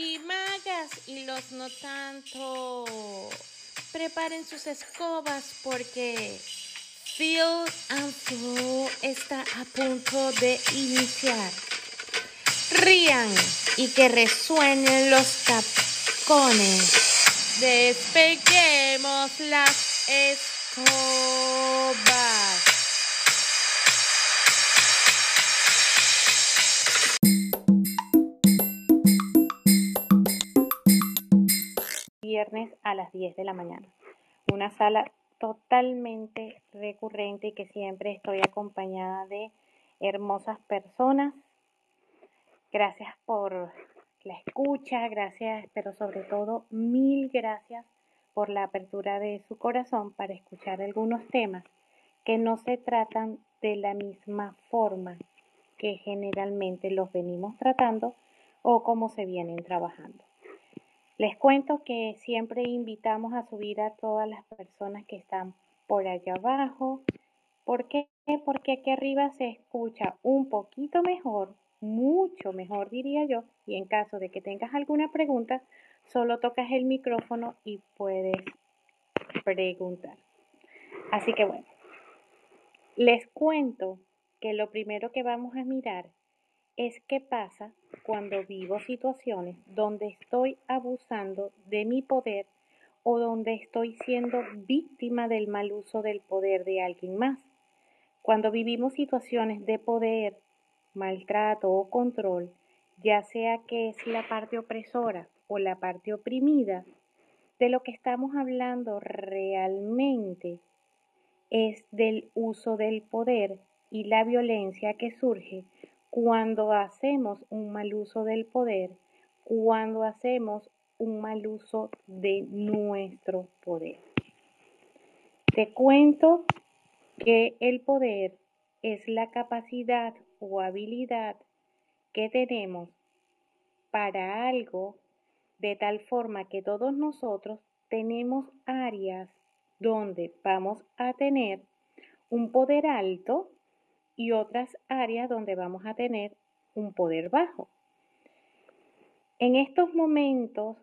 y magas y los no tanto. Preparen sus escobas porque Phil and Flow está a punto de iniciar. Rían y que resuenen los tapones. Despeguemos las escobas. A las 10 de la mañana. Una sala totalmente recurrente y que siempre estoy acompañada de hermosas personas. Gracias por la escucha, gracias, pero sobre todo mil gracias por la apertura de su corazón para escuchar algunos temas que no se tratan de la misma forma que generalmente los venimos tratando o como se vienen trabajando. Les cuento que siempre invitamos a subir a todas las personas que están por allá abajo. ¿Por qué? Porque aquí arriba se escucha un poquito mejor, mucho mejor diría yo, y en caso de que tengas alguna pregunta, solo tocas el micrófono y puedes preguntar. Así que bueno, les cuento que lo primero que vamos a mirar es qué pasa cuando vivo situaciones donde estoy abusando de mi poder o donde estoy siendo víctima del mal uso del poder de alguien más. Cuando vivimos situaciones de poder, maltrato o control, ya sea que es la parte opresora o la parte oprimida, de lo que estamos hablando realmente es del uso del poder y la violencia que surge cuando hacemos un mal uso del poder, cuando hacemos un mal uso de nuestro poder. Te cuento que el poder es la capacidad o habilidad que tenemos para algo de tal forma que todos nosotros tenemos áreas donde vamos a tener un poder alto y otras áreas donde vamos a tener un poder bajo. En estos momentos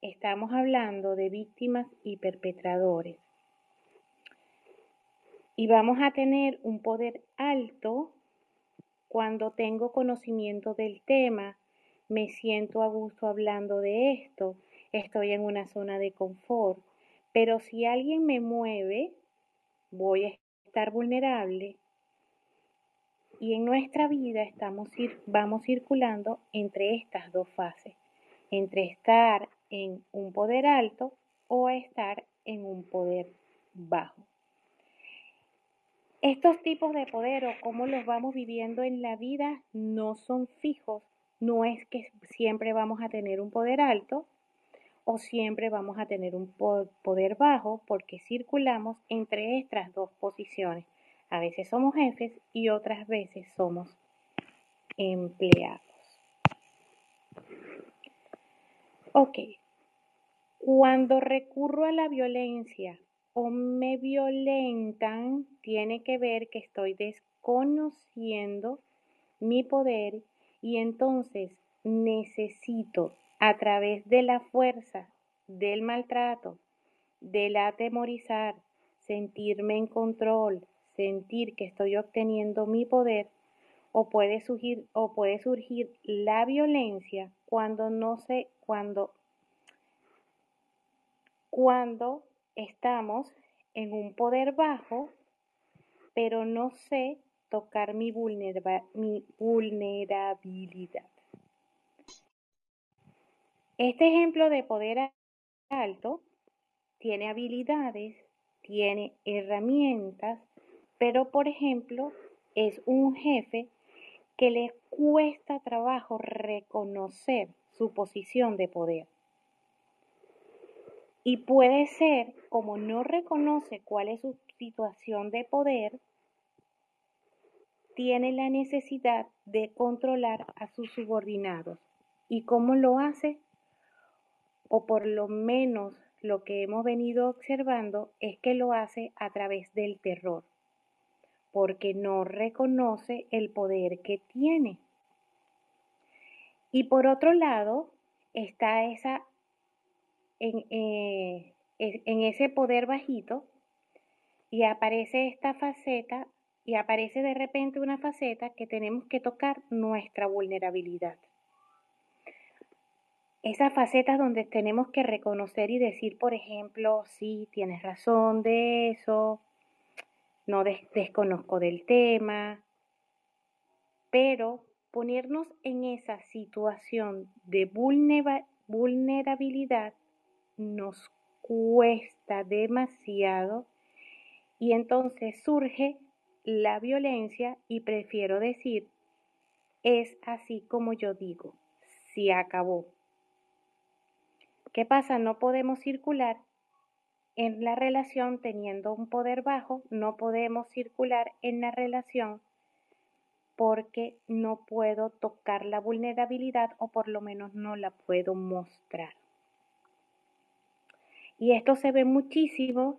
estamos hablando de víctimas y perpetradores. Y vamos a tener un poder alto cuando tengo conocimiento del tema, me siento a gusto hablando de esto, estoy en una zona de confort. Pero si alguien me mueve, voy a estar vulnerable y en nuestra vida estamos, vamos circulando entre estas dos fases, entre estar en un poder alto o estar en un poder bajo. Estos tipos de poder o cómo los vamos viviendo en la vida no son fijos, no es que siempre vamos a tener un poder alto o siempre vamos a tener un poder bajo porque circulamos entre estas dos posiciones. A veces somos jefes y otras veces somos empleados. Ok, cuando recurro a la violencia o me violentan, tiene que ver que estoy desconociendo mi poder y entonces necesito a través de la fuerza, del maltrato, del atemorizar, sentirme en control, sentir que estoy obteniendo mi poder o puede surgir, o puede surgir la violencia cuando no sé, cuando, cuando estamos en un poder bajo, pero no sé tocar mi, mi vulnerabilidad. Este ejemplo de poder alto tiene habilidades, tiene herramientas, pero, por ejemplo, es un jefe que le cuesta trabajo reconocer su posición de poder. Y puede ser, como no reconoce cuál es su situación de poder, tiene la necesidad de controlar a sus subordinados. ¿Y cómo lo hace? O por lo menos lo que hemos venido observando es que lo hace a través del terror porque no reconoce el poder que tiene. Y por otro lado, está esa, en, eh, en ese poder bajito, y aparece esta faceta, y aparece de repente una faceta que tenemos que tocar nuestra vulnerabilidad. Esas facetas donde tenemos que reconocer y decir, por ejemplo, sí, tienes razón de eso, no desconozco del tema, pero ponernos en esa situación de vulnerabilidad nos cuesta demasiado y entonces surge la violencia y prefiero decir, es así como yo digo, se acabó. ¿Qué pasa? No podemos circular en la relación teniendo un poder bajo, no podemos circular en la relación porque no puedo tocar la vulnerabilidad o por lo menos no la puedo mostrar. Y esto se ve muchísimo,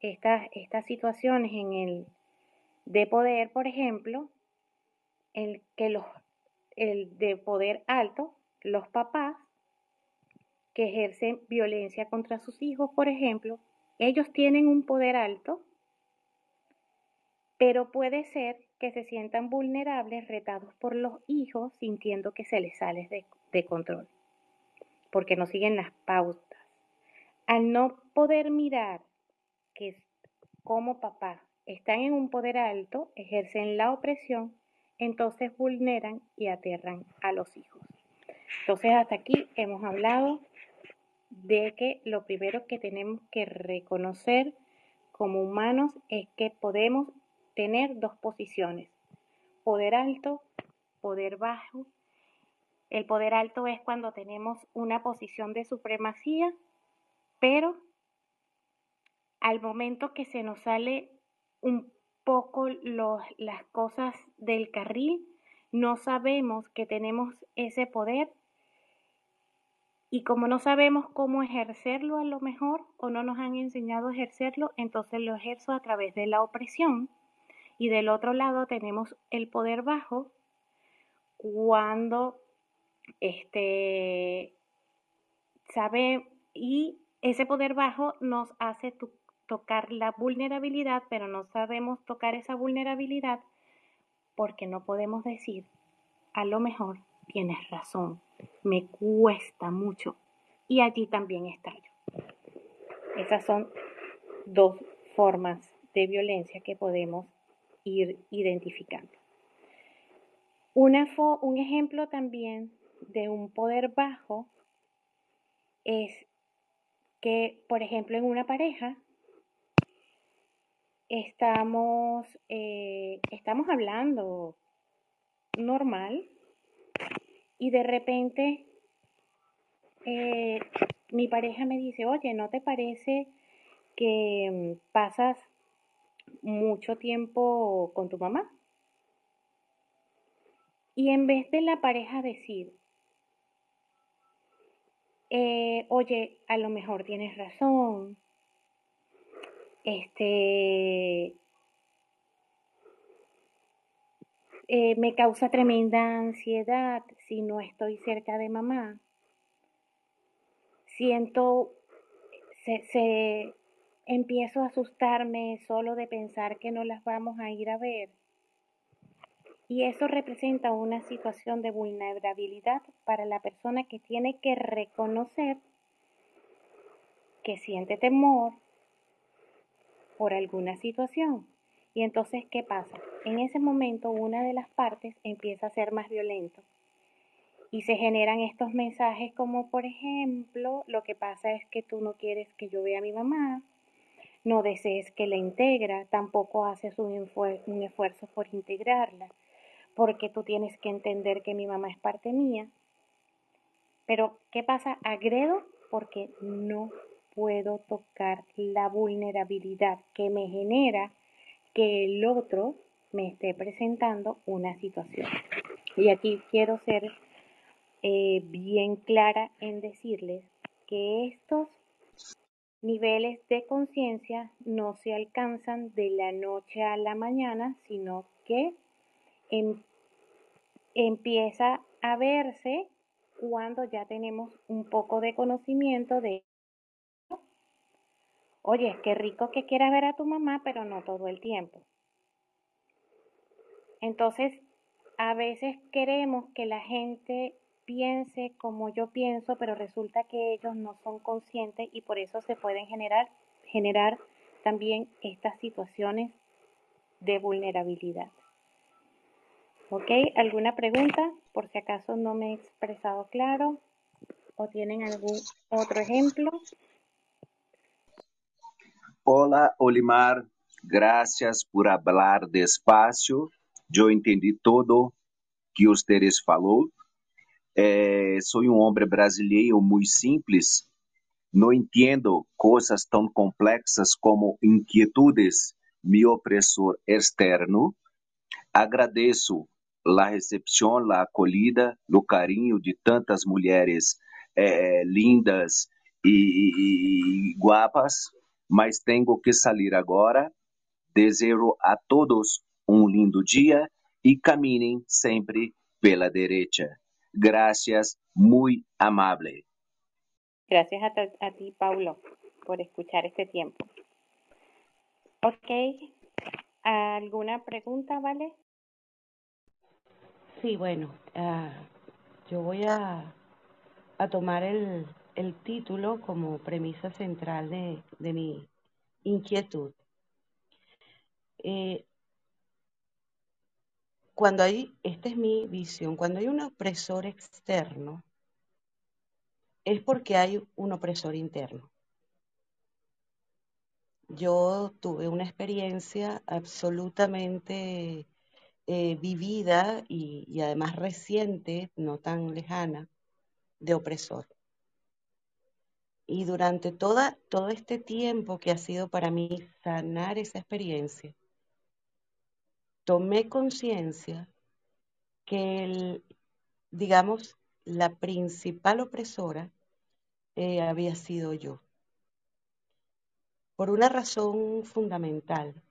estas, estas situaciones en el de poder, por ejemplo, el que los el de poder alto, los papás que ejercen violencia contra sus hijos, por ejemplo, ellos tienen un poder alto, pero puede ser que se sientan vulnerables, retados por los hijos, sintiendo que se les sale de, control, porque no siguen las pautas. Al no poder mirar que como papá están en un poder alto, ejercen la opresión, entonces vulneran y aterran a los hijos. Entonces hasta aquí hemos hablado de que lo primero que tenemos que reconocer como humanos es que podemos tener dos posiciones, poder alto, poder bajo. El poder alto es cuando tenemos una posición de supremacía, pero al momento que se nos sale un poco las cosas del carril, no sabemos que tenemos ese poder y como no sabemos cómo ejercerlo a lo mejor o no nos han enseñado a ejercerlo, entonces lo ejerzo a través de la opresión. Y del otro lado tenemos el poder bajo cuando este sabe y ese poder bajo nos hace tocar la vulnerabilidad, pero no sabemos tocar esa vulnerabilidad porque no podemos decir a lo mejor tienes razón, me cuesta mucho y allí también estallo. Esas son dos formas de violencia que podemos ir identificando. un ejemplo también de un poder bajo es que, por ejemplo, en una pareja estamos, eh, estamos hablando normal y de repente eh, mi pareja me dice, oye, ¿no te parece que mm, pasas mucho tiempo con tu mamá? Y en vez de la pareja decir, eh, oye, a lo mejor tienes razón, este, Eh, me causa tremenda ansiedad si no estoy cerca de mamá. Siento, se, se, empiezo a asustarme solo de pensar que no las vamos a ir a ver. Y eso representa una situación de vulnerabilidad para la persona que tiene que reconocer que siente temor por alguna situación. Y entonces, ¿qué pasa? En ese momento una de las partes empieza a ser más violento y se generan estos mensajes como, por ejemplo, lo que pasa es que tú no quieres que yo vea a mi mamá, no desees que la integra, tampoco haces un, un esfuerzo por integrarla, porque tú tienes que entender que mi mamá es parte mía. Pero, ¿qué pasa? Agredo porque no puedo tocar la vulnerabilidad que me genera que el otro me esté presentando una situación. Y aquí quiero ser eh, bien clara en decirles que estos niveles de conciencia no se alcanzan de la noche a la mañana, sino que em, empieza a verse cuando ya tenemos un poco de conocimiento de, oye, qué rico que quieras ver a tu mamá, pero no todo el tiempo. Entonces, a veces queremos que la gente piense como yo pienso, pero resulta que ellos no son conscientes y por eso se pueden generar, generar también estas situaciones de vulnerabilidad. ¿Ok? ¿Alguna pregunta? Por si acaso no me he expresado claro o tienen algún otro ejemplo. Hola, Olimar. Gracias por hablar despacio. Yo entendí todo que ustedes falou. É, sou um homem brasileiro muito simples. Não entendo coisas tão complexas como inquietudes, meu opressor externo. Agradeço a recepção, a acolhida, o carinho de tantas mulheres é, lindas e, e, e guapas, mas tenho que sair agora. Desejo a todos um lindo dia e caminhem sempre pela direita. Gracias, muy amable. Gracias a, a, ti, Paulo, por escuchar este tiempo. Ok, ¿alguna pregunta, Vale? Sí, bueno, uh, yo voy a, a tomar el, el, título como premisa central de, de mi inquietud. Eh, cuando hay, esta es mi visión, cuando hay un opresor externo, es porque hay un opresor interno. Yo tuve una experiencia absolutamente eh, vivida y, y además reciente, no tan lejana, de opresor. Y durante toda, todo este tiempo que ha sido para mí sanar esa experiencia, tomé conciencia que, digamos, la principal opresora eh, había sido yo. Por una razón fundamental.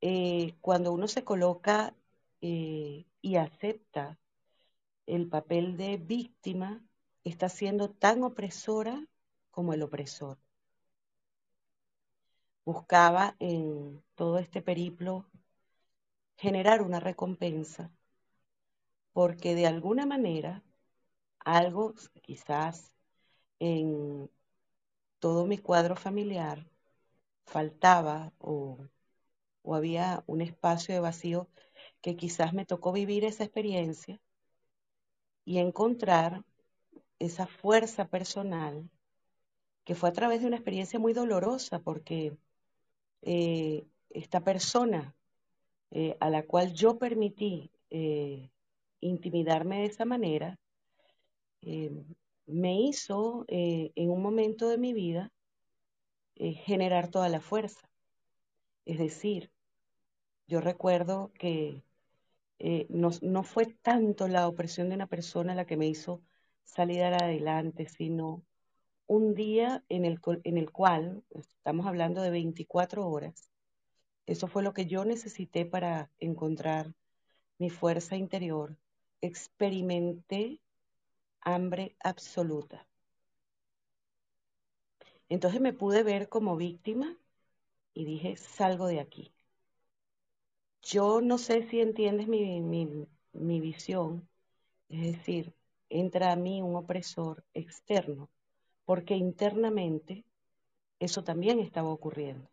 Eh, cuando uno se coloca eh, y acepta el papel de víctima, está siendo tan opresora como el opresor. Buscaba en todo este periplo generar una recompensa, porque de alguna manera algo quizás en todo mi cuadro familiar faltaba o, o, había un espacio de vacío que quizás me tocó vivir esa experiencia y encontrar esa fuerza personal que fue a través de una experiencia muy dolorosa porque eh, esta persona eh, a la cual yo permití eh, intimidarme de esa manera, eh, me hizo en un momento de mi vida generar toda la fuerza. Es decir, yo recuerdo que no, no, fue tanto la opresión de una persona la que me hizo salir adelante, sino un día en el, en el cual, estamos hablando de 24 horas, eso fue lo que yo necesité para encontrar mi fuerza interior. Experimenté hambre absoluta. Entonces me pude ver como víctima y dije, salgo de aquí. Yo no sé si entiendes mi, mi, mi visión, es decir, entra a mí un opresor externo, porque internamente eso también estaba ocurriendo.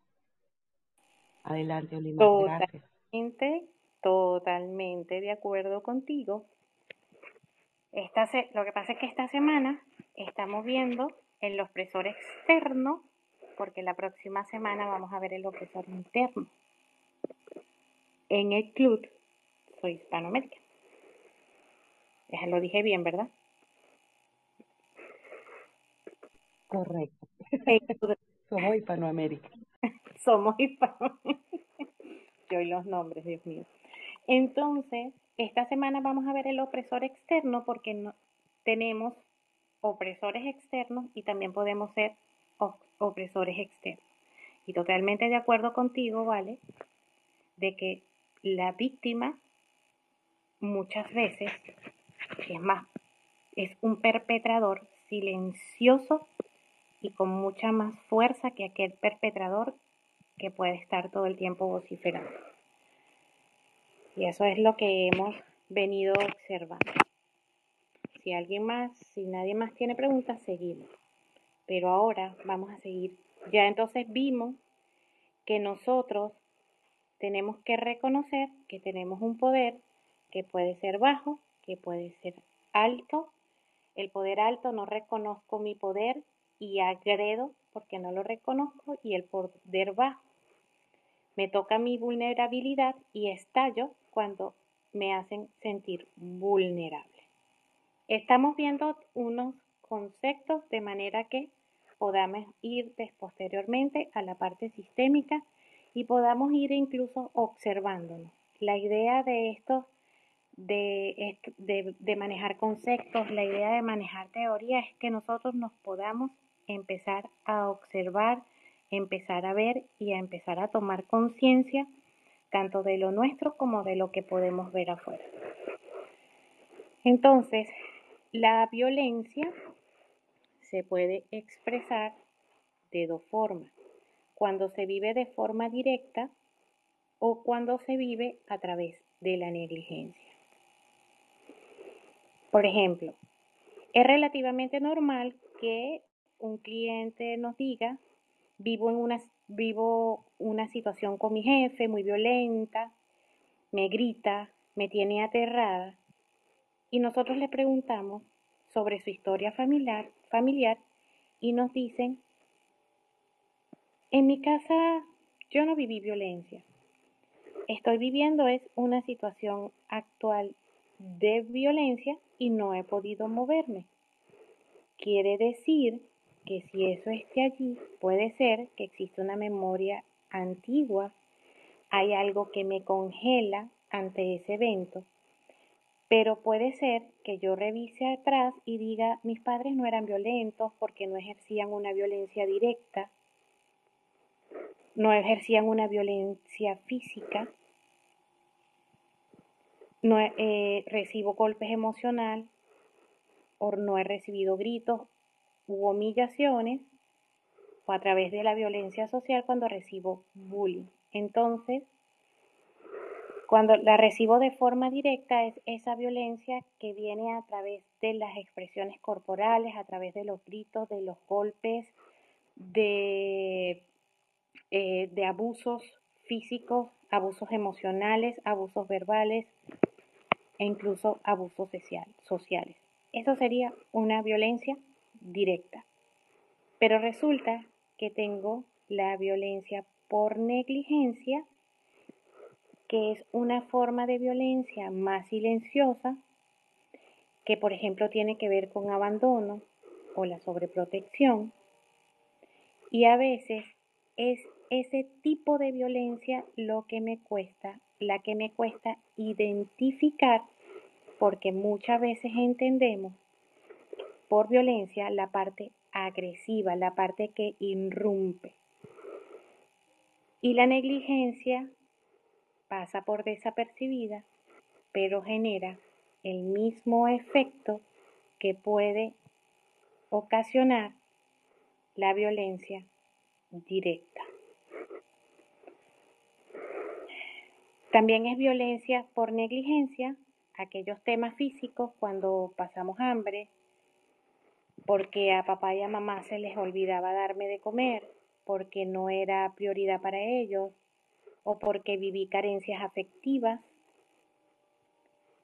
Adelante, Olimar. Totalmente, totalmente de acuerdo contigo. Esta se, lo que pasa es que esta semana estamos viendo el opresor externo, porque la próxima semana vamos a ver el opresor interno. En el club soy Hispanoamérica. Ya lo dije bien, ¿verdad? Correcto. Somos Hispanoamérica. Somos Hispanoamérica. Yo y los nombres, Dios mío. Entonces, esta semana vamos a ver el opresor externo porque no, tenemos opresores externos y también podemos ser opresores externos. Y totalmente de acuerdo contigo, ¿vale? De que la víctima muchas veces, es más, es un perpetrador silencioso y con mucha más fuerza que aquel perpetrador que puede estar todo el tiempo vociferando. Y eso es lo que hemos venido observando. Si alguien más, si nadie más tiene preguntas, seguimos. Pero ahora vamos a seguir. Ya entonces vimos que nosotros tenemos que reconocer que tenemos un poder que puede ser bajo, que puede ser alto. El poder alto no reconozco mi poder y agredo porque no lo reconozco y el poder bajo me toca mi vulnerabilidad y estallo cuando me hacen sentir vulnerable. Estamos viendo unos conceptos de manera que podamos ir posteriormente a la parte sistémica y podamos ir incluso observándonos. La idea de esto, de, de, manejar conceptos, la idea de manejar teoría es que nosotros nos podamos empezar a observar, empezar a ver y a empezar a tomar conciencia tanto de lo nuestro como de lo que podemos ver afuera. Entonces, la violencia se puede expresar de dos formas, cuando se vive de forma directa o cuando se vive a través de la negligencia. Por ejemplo, es relativamente normal que un cliente nos diga, vivo en una, vivo una situación con mi jefe muy violenta, me grita, me tiene aterrada, y nosotros le preguntamos sobre su historia familiar, familiar y nos dicen, en mi casa yo no viví violencia. Estoy viviendo es una situación actual de violencia y no he podido moverme. Quiere decir que si eso esté allí, puede ser que existe una memoria antigua, hay algo que me congela ante ese evento pero puede ser que yo revise atrás y diga, mis padres no eran violentos porque no ejercían una violencia directa, no ejercían una violencia física, no eh, recibo golpes emocionales o no he recibido gritos u humillaciones o a través de la violencia social cuando recibo bullying. Entonces, cuando la recibo de forma directa es esa violencia que viene a través de las expresiones corporales, a través de los gritos, de los golpes, de, eh, de abusos físicos, abusos emocionales, abusos verbales e incluso abusos sociales. Eso sería una violencia directa. Pero resulta que tengo la violencia por negligencia que es una forma de violencia más silenciosa, que por ejemplo tiene que ver con abandono o la sobreprotección. Y a veces es ese tipo de violencia lo que me cuesta, la que me cuesta identificar, porque muchas veces entendemos por violencia la parte agresiva, la parte que irrumpe. Y la negligencia pasa por desapercibida, pero genera el mismo efecto que puede ocasionar la violencia directa. También es violencia por negligencia, aquellos temas físicos cuando pasamos hambre, porque a papá y a mamá se les olvidaba darme de comer, porque no era prioridad para ellos, o porque viví carencias afectivas,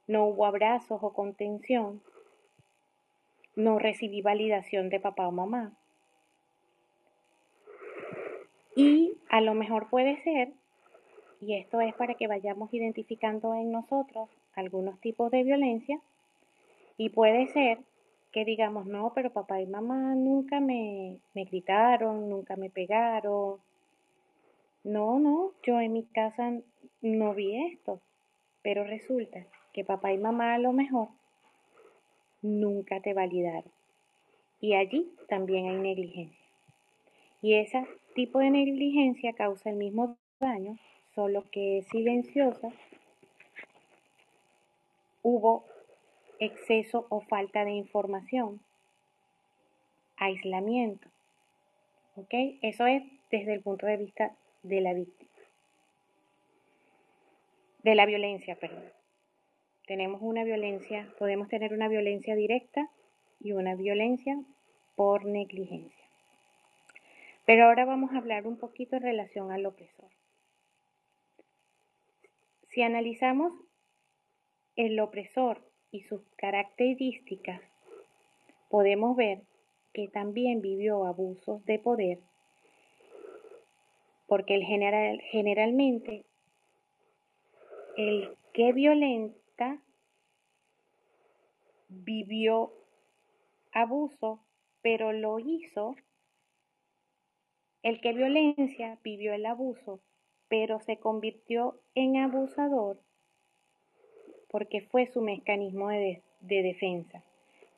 no hubo abrazos o contención, no recibí validación de papá o mamá. Y a lo mejor puede ser, y esto es para que vayamos identificando en nosotros algunos tipos de violencia, y puede ser que digamos, no, pero papá y mamá nunca me, me gritaron, nunca me pegaron, no, no, yo en mi casa no vi esto, pero resulta que papá y mamá a lo mejor nunca te validaron. Y allí también hay negligencia. Y ese tipo de negligencia causa el mismo daño, solo que es silenciosa. Hubo exceso o falta de información, aislamiento. ¿Ok? Eso es desde el punto de vista de la víctima. De la violencia, perdón. Tenemos una violencia, podemos tener una violencia directa y una violencia por negligencia. Pero ahora vamos a hablar un poquito en relación al opresor. Si analizamos el opresor y sus características, podemos ver que también vivió abusos de poder, porque el general, generalmente el que violenta vivió abuso, pero lo hizo, el que violencia vivió el abuso, pero se convirtió en abusador porque fue su mecanismo de, defensa.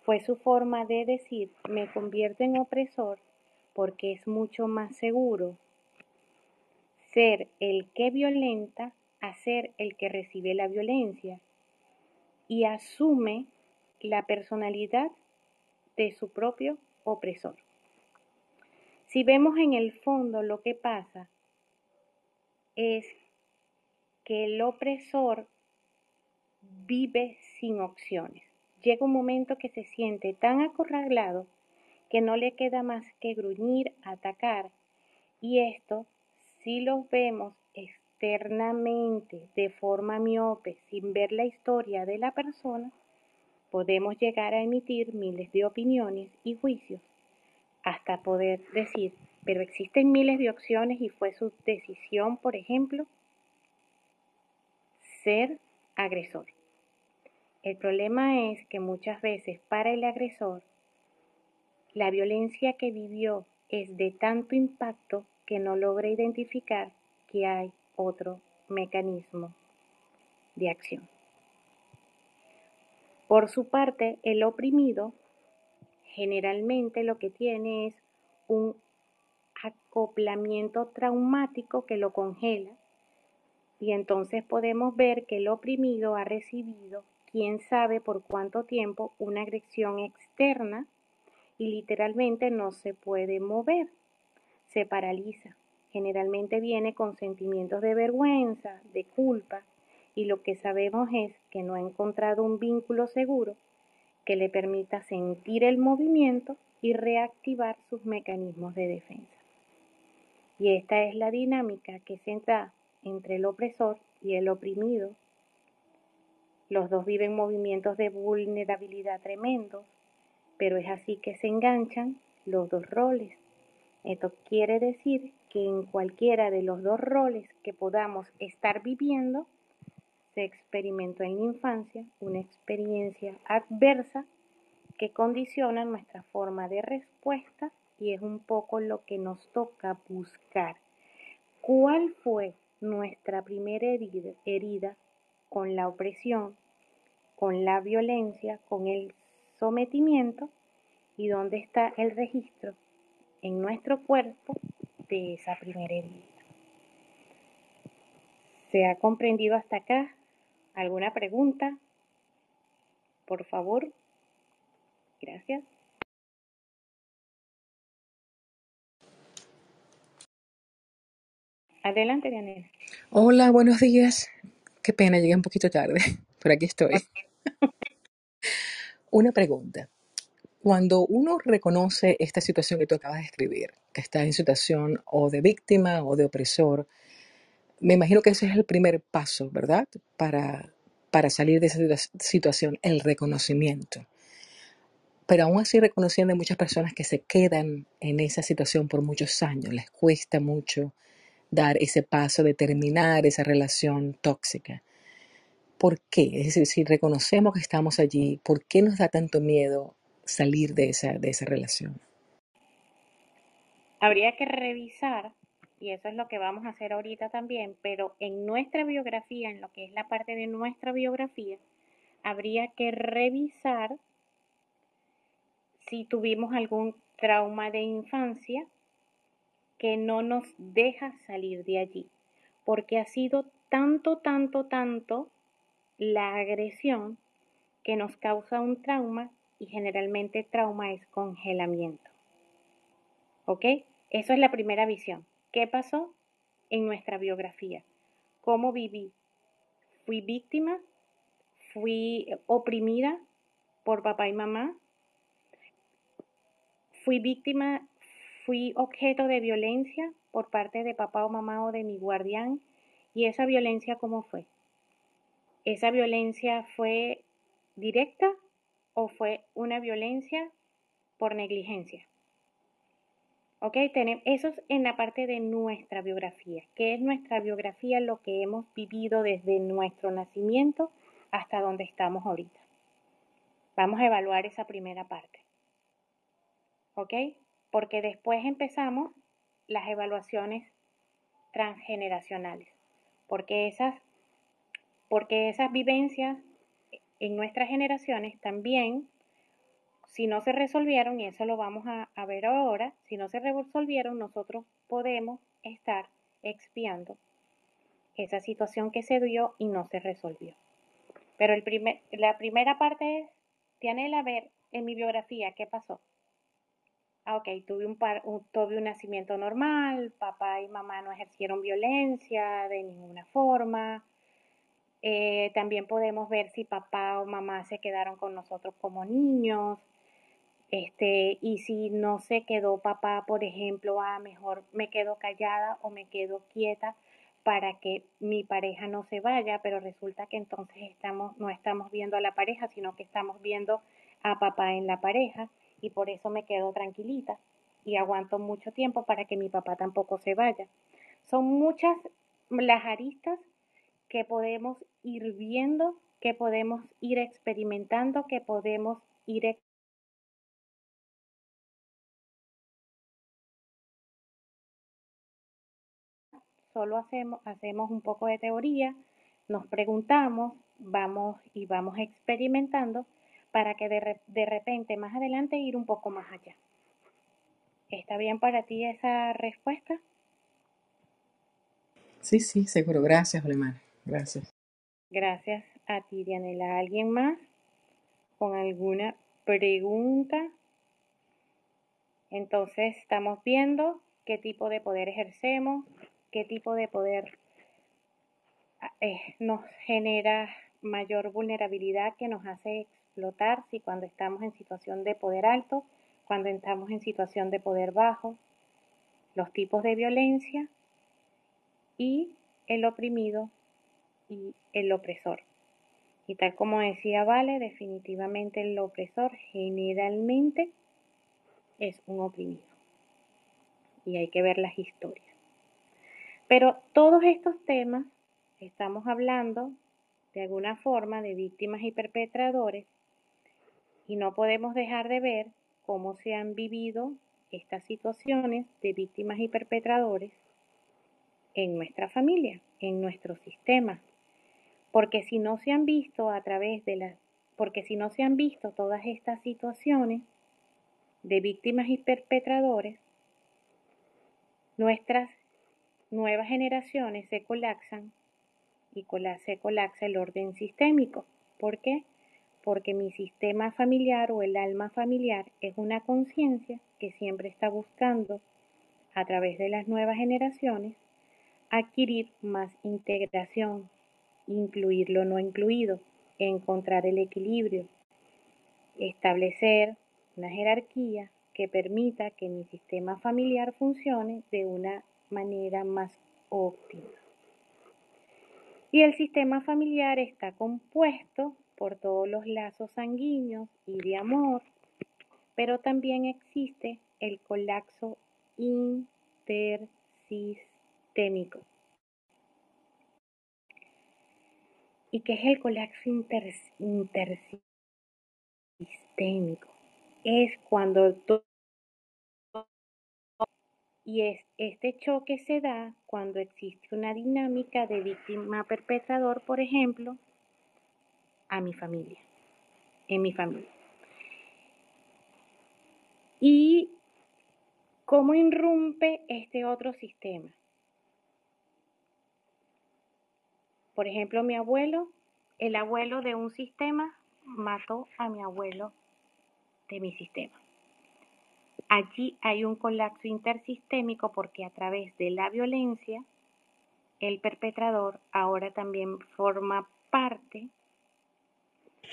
Fue su forma de decir, me convierto en opresor porque es mucho más seguro ser el que violenta a ser el que recibe la violencia y asume la personalidad de su propio opresor. Si vemos en el fondo lo que pasa es que el opresor vive sin opciones. Llega un momento que se siente tan acorralado que no le queda más que gruñir, atacar. Y esto, si lo vemos externamente, de forma miope, sin ver la historia de la persona, podemos llegar a emitir miles de opiniones y juicios hasta poder decir, pero existen miles de opciones y fue su decisión, por ejemplo, ser agresor. El problema es que muchas veces para el agresor la violencia que vivió es de tanto impacto que no logra identificar que hay otro mecanismo de acción. Por su parte, el oprimido generalmente lo que tiene es un acoplamiento traumático que lo congela y entonces podemos ver que el oprimido ha recibido quién sabe por cuánto tiempo una agresión externa y literalmente no se puede mover, se paraliza. Generalmente viene con sentimientos de vergüenza, de culpa, y lo que sabemos es que no ha encontrado un vínculo seguro que le permita sentir el movimiento y reactivar sus mecanismos de defensa. Y esta es la dinámica que se entra entre el opresor y el oprimido los dos viven movimientos de vulnerabilidad tremendos, pero es así que se enganchan los dos roles. Esto quiere decir que en cualquiera de los dos roles que podamos estar viviendo, se experimentó en la infancia una experiencia adversa que condiciona nuestra forma de respuesta y es un poco lo que nos toca buscar. ¿Cuál fue nuestra primera herida, con la opresión con la violencia, con el sometimiento y dónde está el registro en nuestro cuerpo de esa primera herida. ¿Se ha comprendido hasta acá? ¿Alguna pregunta? Por favor. Gracias. Adelante, Daniela. Hola, buenos días. Qué pena, llegué un poquito tarde, pero aquí estoy. Una pregunta. Cuando uno reconoce esta situación que tú acabas de escribir, que está en situación o de víctima o de opresor, me imagino que ese es el primer paso, ¿verdad? Para, para salir de esa situación, el reconocimiento. Pero aún así reconociendo hay muchas personas que se quedan en esa situación por muchos años, les cuesta mucho dar ese paso de terminar esa relación tóxica. ¿Por qué? Es decir, si reconocemos que estamos allí, ¿por qué nos da tanto miedo salir de esa, de esa relación? Habría que revisar, y eso es lo que vamos a hacer ahorita también, pero en nuestra biografía, en lo que es la parte de nuestra biografía, habría que revisar si tuvimos algún trauma de infancia que no nos deja salir de allí, porque ha sido tanto, tanto, tanto la agresión que nos causa un trauma y generalmente trauma es congelamiento. ¿Ok? Eso es la primera visión. ¿Qué pasó en nuestra biografía? ¿Cómo viví? ¿Fui víctima? ¿Fui oprimida por papá y mamá? ¿Fui víctima? ¿Fui objeto de violencia por parte de papá o mamá o de mi guardián? ¿Y esa violencia cómo fue? ¿Esa violencia fue directa o fue una violencia por negligencia? ¿Ok? Tenemos, eso es en la parte de nuestra biografía. ¿Qué es nuestra biografía? Lo que hemos vivido desde nuestro nacimiento hasta donde estamos ahorita. Vamos a evaluar esa primera parte. ¿Ok? Porque después empezamos las evaluaciones transgeneracionales. Porque esas, porque esas vivencias en nuestras generaciones también si no se resolvieron, y eso lo vamos a, ver ahora, si no se resolvieron, nosotros podemos estar expiando esa situación que se dio y no se resolvió. Pero el la primera parte es, tiene a ver en mi biografía qué pasó. Ah, ok, tuve un, par, tuve un nacimiento normal, papá y mamá no ejercieron violencia de ninguna forma. Eh, también podemos ver si papá o mamá se quedaron con nosotros como niños. Este, y si no se quedó papá, por ejemplo, a ah, mejor me quedo callada o me quedo quieta para que mi pareja no se vaya, pero resulta que entonces estamos, no estamos viendo a la pareja, sino que estamos viendo a papá en la pareja y por eso me quedo tranquilita y aguanto mucho tiempo para que mi papá tampoco se vaya. Son muchas las aristas que podemos ir viendo, que podemos ir experimentando, que podemos ir solo hacemos, hacemos un poco de teoría, nos preguntamos, vamos y vamos experimentando para que de, de repente más adelante ir un poco más allá. ¿Está bien para ti esa respuesta? Sí, sí, seguro. Gracias, Olemar. Gracias. Gracias a ti, Dianela. ¿Alguien más con alguna pregunta? Entonces, estamos viendo qué tipo de poder ejercemos, qué tipo de poder eh, nos genera mayor vulnerabilidad que nos hace explotar si cuando estamos en situación de poder alto, cuando estamos en situación de poder bajo, los tipos de violencia y el oprimido y el opresor. Y tal como decía Vale, definitivamente el opresor generalmente es un oprimido. Y hay que ver las historias. Pero todos estos temas estamos hablando de alguna forma de víctimas y perpetradores y no podemos dejar de ver cómo se han vivido estas situaciones de víctimas y perpetradores en nuestra familia, en nuestro sistema. Porque si no se han visto a través de las, porque si no se han visto todas estas situaciones de víctimas y perpetradores, nuestras nuevas generaciones se colapsan y se colapsa el orden sistémico. ¿Por qué? Porque mi sistema familiar o el alma familiar es una conciencia que siempre está buscando, a través de las nuevas generaciones, adquirir más integración, incluir lo no incluido, encontrar el equilibrio, establecer una jerarquía que permita que mi sistema familiar funcione de una manera más óptima. Y el sistema familiar está compuesto por todos los lazos sanguíneos y de amor, pero también existe el colapso intersistémico. ¿Y qué es el colapso intersistémico? Es cuando todo y es, este choque se da cuando existe una dinámica de víctima perpetrador, por ejemplo, a mi familia, en mi familia. ¿Y cómo irrumpe este otro sistema? Por ejemplo, mi abuelo, el abuelo de un sistema mató a mi abuelo de mi sistema. Allí hay un colapso intersistémico porque a través de la violencia, el perpetrador ahora también forma parte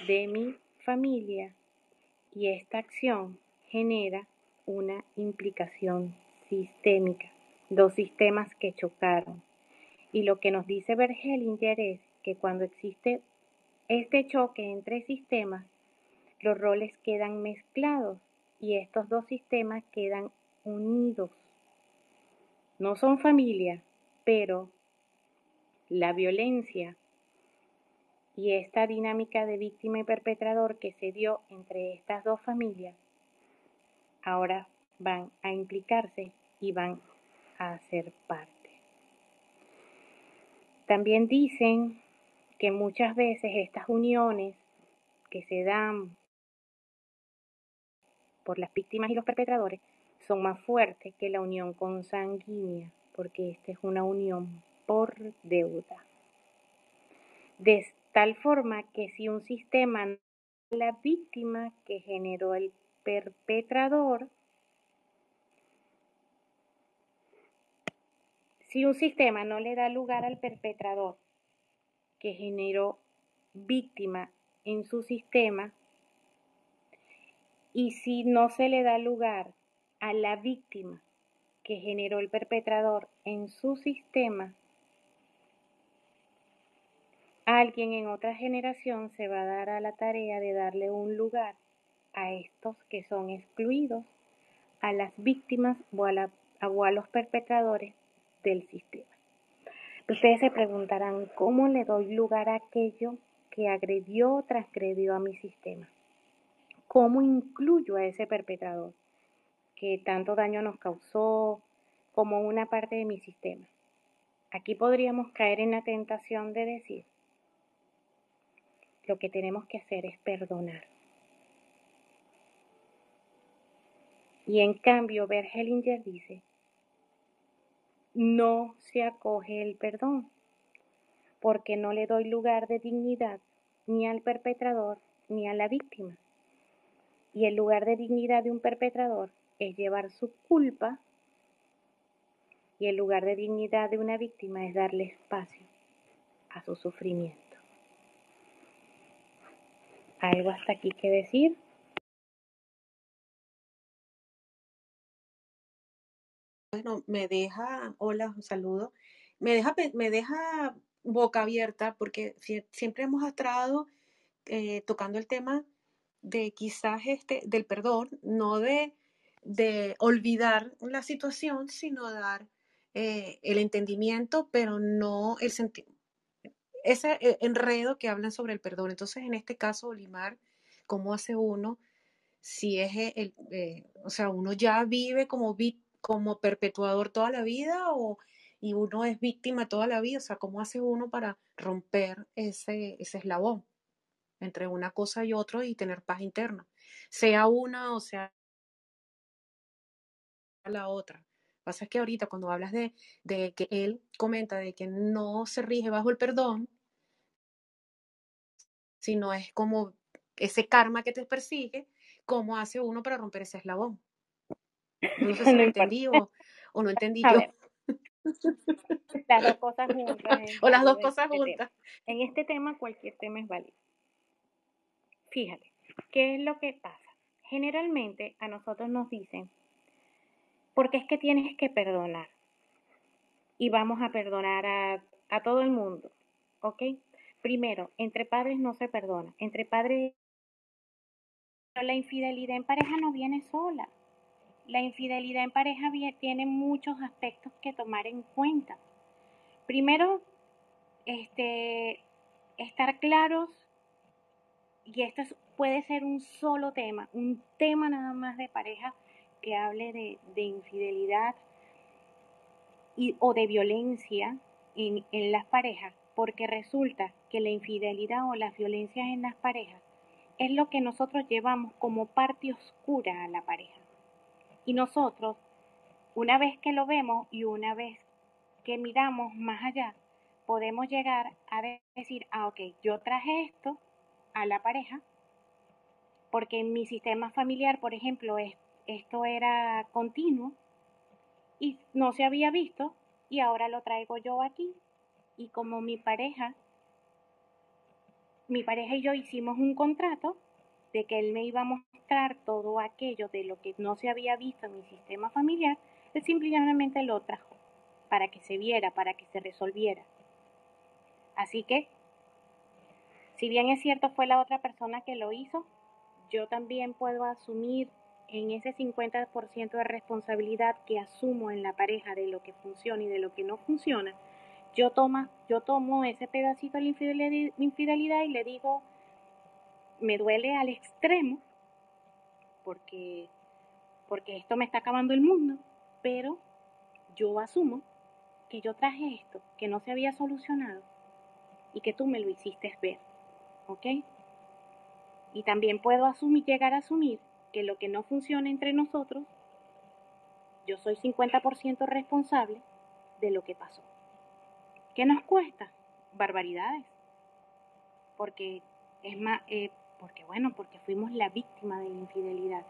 de mi familia y esta acción genera una implicación sistémica, dos sistemas que chocaron. Y lo que nos dice Bergelinger es que cuando existe este choque entre sistemas, los roles quedan mezclados y estos dos sistemas quedan unidos. No son familia, pero la violencia y esta dinámica de víctima y perpetrador que se dio entre estas dos familias ahora van a implicarse y van a ser parte. También dicen que muchas veces estas uniones que se dan por las víctimas y los perpetradores son más fuertes que la unión consanguínea, porque esta es una unión por deuda. De tal forma que si un sistema la víctima que generó el perpetrador, si un sistema no le da lugar al perpetrador que generó víctima en su sistema, y si no se le da lugar a la víctima que generó el perpetrador en su sistema, alguien en otra generación se va a dar a la tarea de darle un lugar a estos que son excluidos, a las víctimas o a, los perpetradores del sistema. Ustedes se preguntarán, ¿cómo le doy lugar a aquello que agredió o transgredió a mi sistema? ¿Cómo incluyo a ese perpetrador que tanto daño nos causó como una parte de mi sistema? Aquí podríamos caer en la tentación de decir, lo que tenemos que hacer es perdonar. Y en cambio, Bergelinger dice, no se acoge el perdón, porque no le doy lugar de dignidad ni al perpetrador ni a la víctima. Y el lugar de dignidad de un perpetrador es llevar su culpa y el lugar de dignidad de una víctima es darle espacio a su sufrimiento. ¿Algo hasta aquí que decir? Bueno, me deja, hola, un saludo, me deja, me deja boca abierta porque siempre hemos estado eh, tocando el tema de quizás este, del perdón, no de, de olvidar la situación, sino dar eh, el entendimiento, pero no el ese eh, enredo que hablan sobre el perdón. Entonces, en este caso, Olimar, ¿cómo hace uno si es el, o sea, uno ya vive como, como perpetuador toda la vida o y uno es víctima toda la vida? O sea, ¿cómo hace uno para romper ese, ese eslabón? entre una cosa y otra y tener paz interna, sea una o sea la otra. Lo que pasa es que ahorita cuando hablas de, de que él comenta de que no se rige bajo el perdón, sino es como ese karma que te persigue, ¿cómo hace uno para romper ese eslabón? No sé si lo entendí o, no entendí yo. Las dos cosas juntas. o las dos cosas este juntas. En este tema cualquier tema es válido. Fíjate, ¿qué es lo que pasa? Generalmente a nosotros nos dicen, porque es que tienes que perdonar. Y vamos a perdonar a, a todo el mundo, ¿ok? Primero, entre padres no se perdona. Entre padres, la infidelidad en pareja no viene sola. La infidelidad en pareja tiene muchos aspectos que tomar en cuenta. Primero, este, estar claros y esto puede ser un solo tema, un tema nada más de pareja que hable de, infidelidad o de violencia en, en las parejas, porque resulta que la infidelidad o las violencias en las parejas es lo que nosotros llevamos como parte oscura a la pareja. Y nosotros, una vez que lo vemos y una vez que miramos más allá, podemos llegar a decir, ah, ok, yo traje esto a la pareja porque en mi sistema familiar, por ejemplo, esto era continuo y no se había visto y ahora lo traigo yo aquí. Y como mi pareja, mi pareja y yo hicimos un contrato de que él me iba a mostrar todo aquello de lo que no se había visto en mi sistema familiar, él simplemente lo trajo para que se viera, para que se resolviera. Así que, si bien es cierto fue la otra persona que lo hizo, yo también puedo asumir en ese 50% de responsabilidad que asumo en la pareja de lo que funciona y de lo que no funciona, yo, toma, yo tomo ese pedacito de infidelidad, y le digo, me duele al extremo, porque, porque esto me está acabando el mundo, pero yo asumo que yo traje esto, que no se había solucionado y que tú me lo hiciste ver, ¿ok? Y también puedo asumir, llegar a asumir que lo que no funciona entre nosotros, yo soy 50% responsable de lo que pasó. ¿Qué nos cuesta? Barbaridades. Porque es más, eh, porque bueno, porque fuimos la víctima de la infidelidad.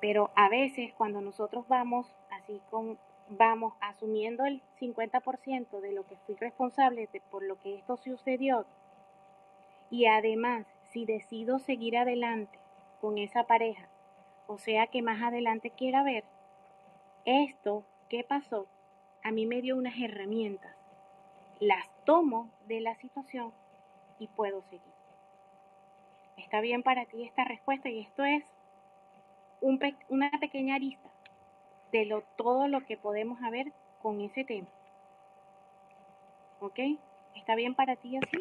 Pero a veces cuando nosotros vamos así con, vamos asumiendo el 50% de lo que fui responsable de, por lo que esto sucedió, y además si decido seguir adelante con esa pareja, o sea que más adelante quiera ver, esto que pasó a mí me dio unas herramientas, las tomo de la situación y puedo seguir. ¿Está bien para ti esta respuesta? Y esto es una pequeña arista de lo, todo lo que podemos ver con ese tema. ¿Ok? ¿Está bien para ti así?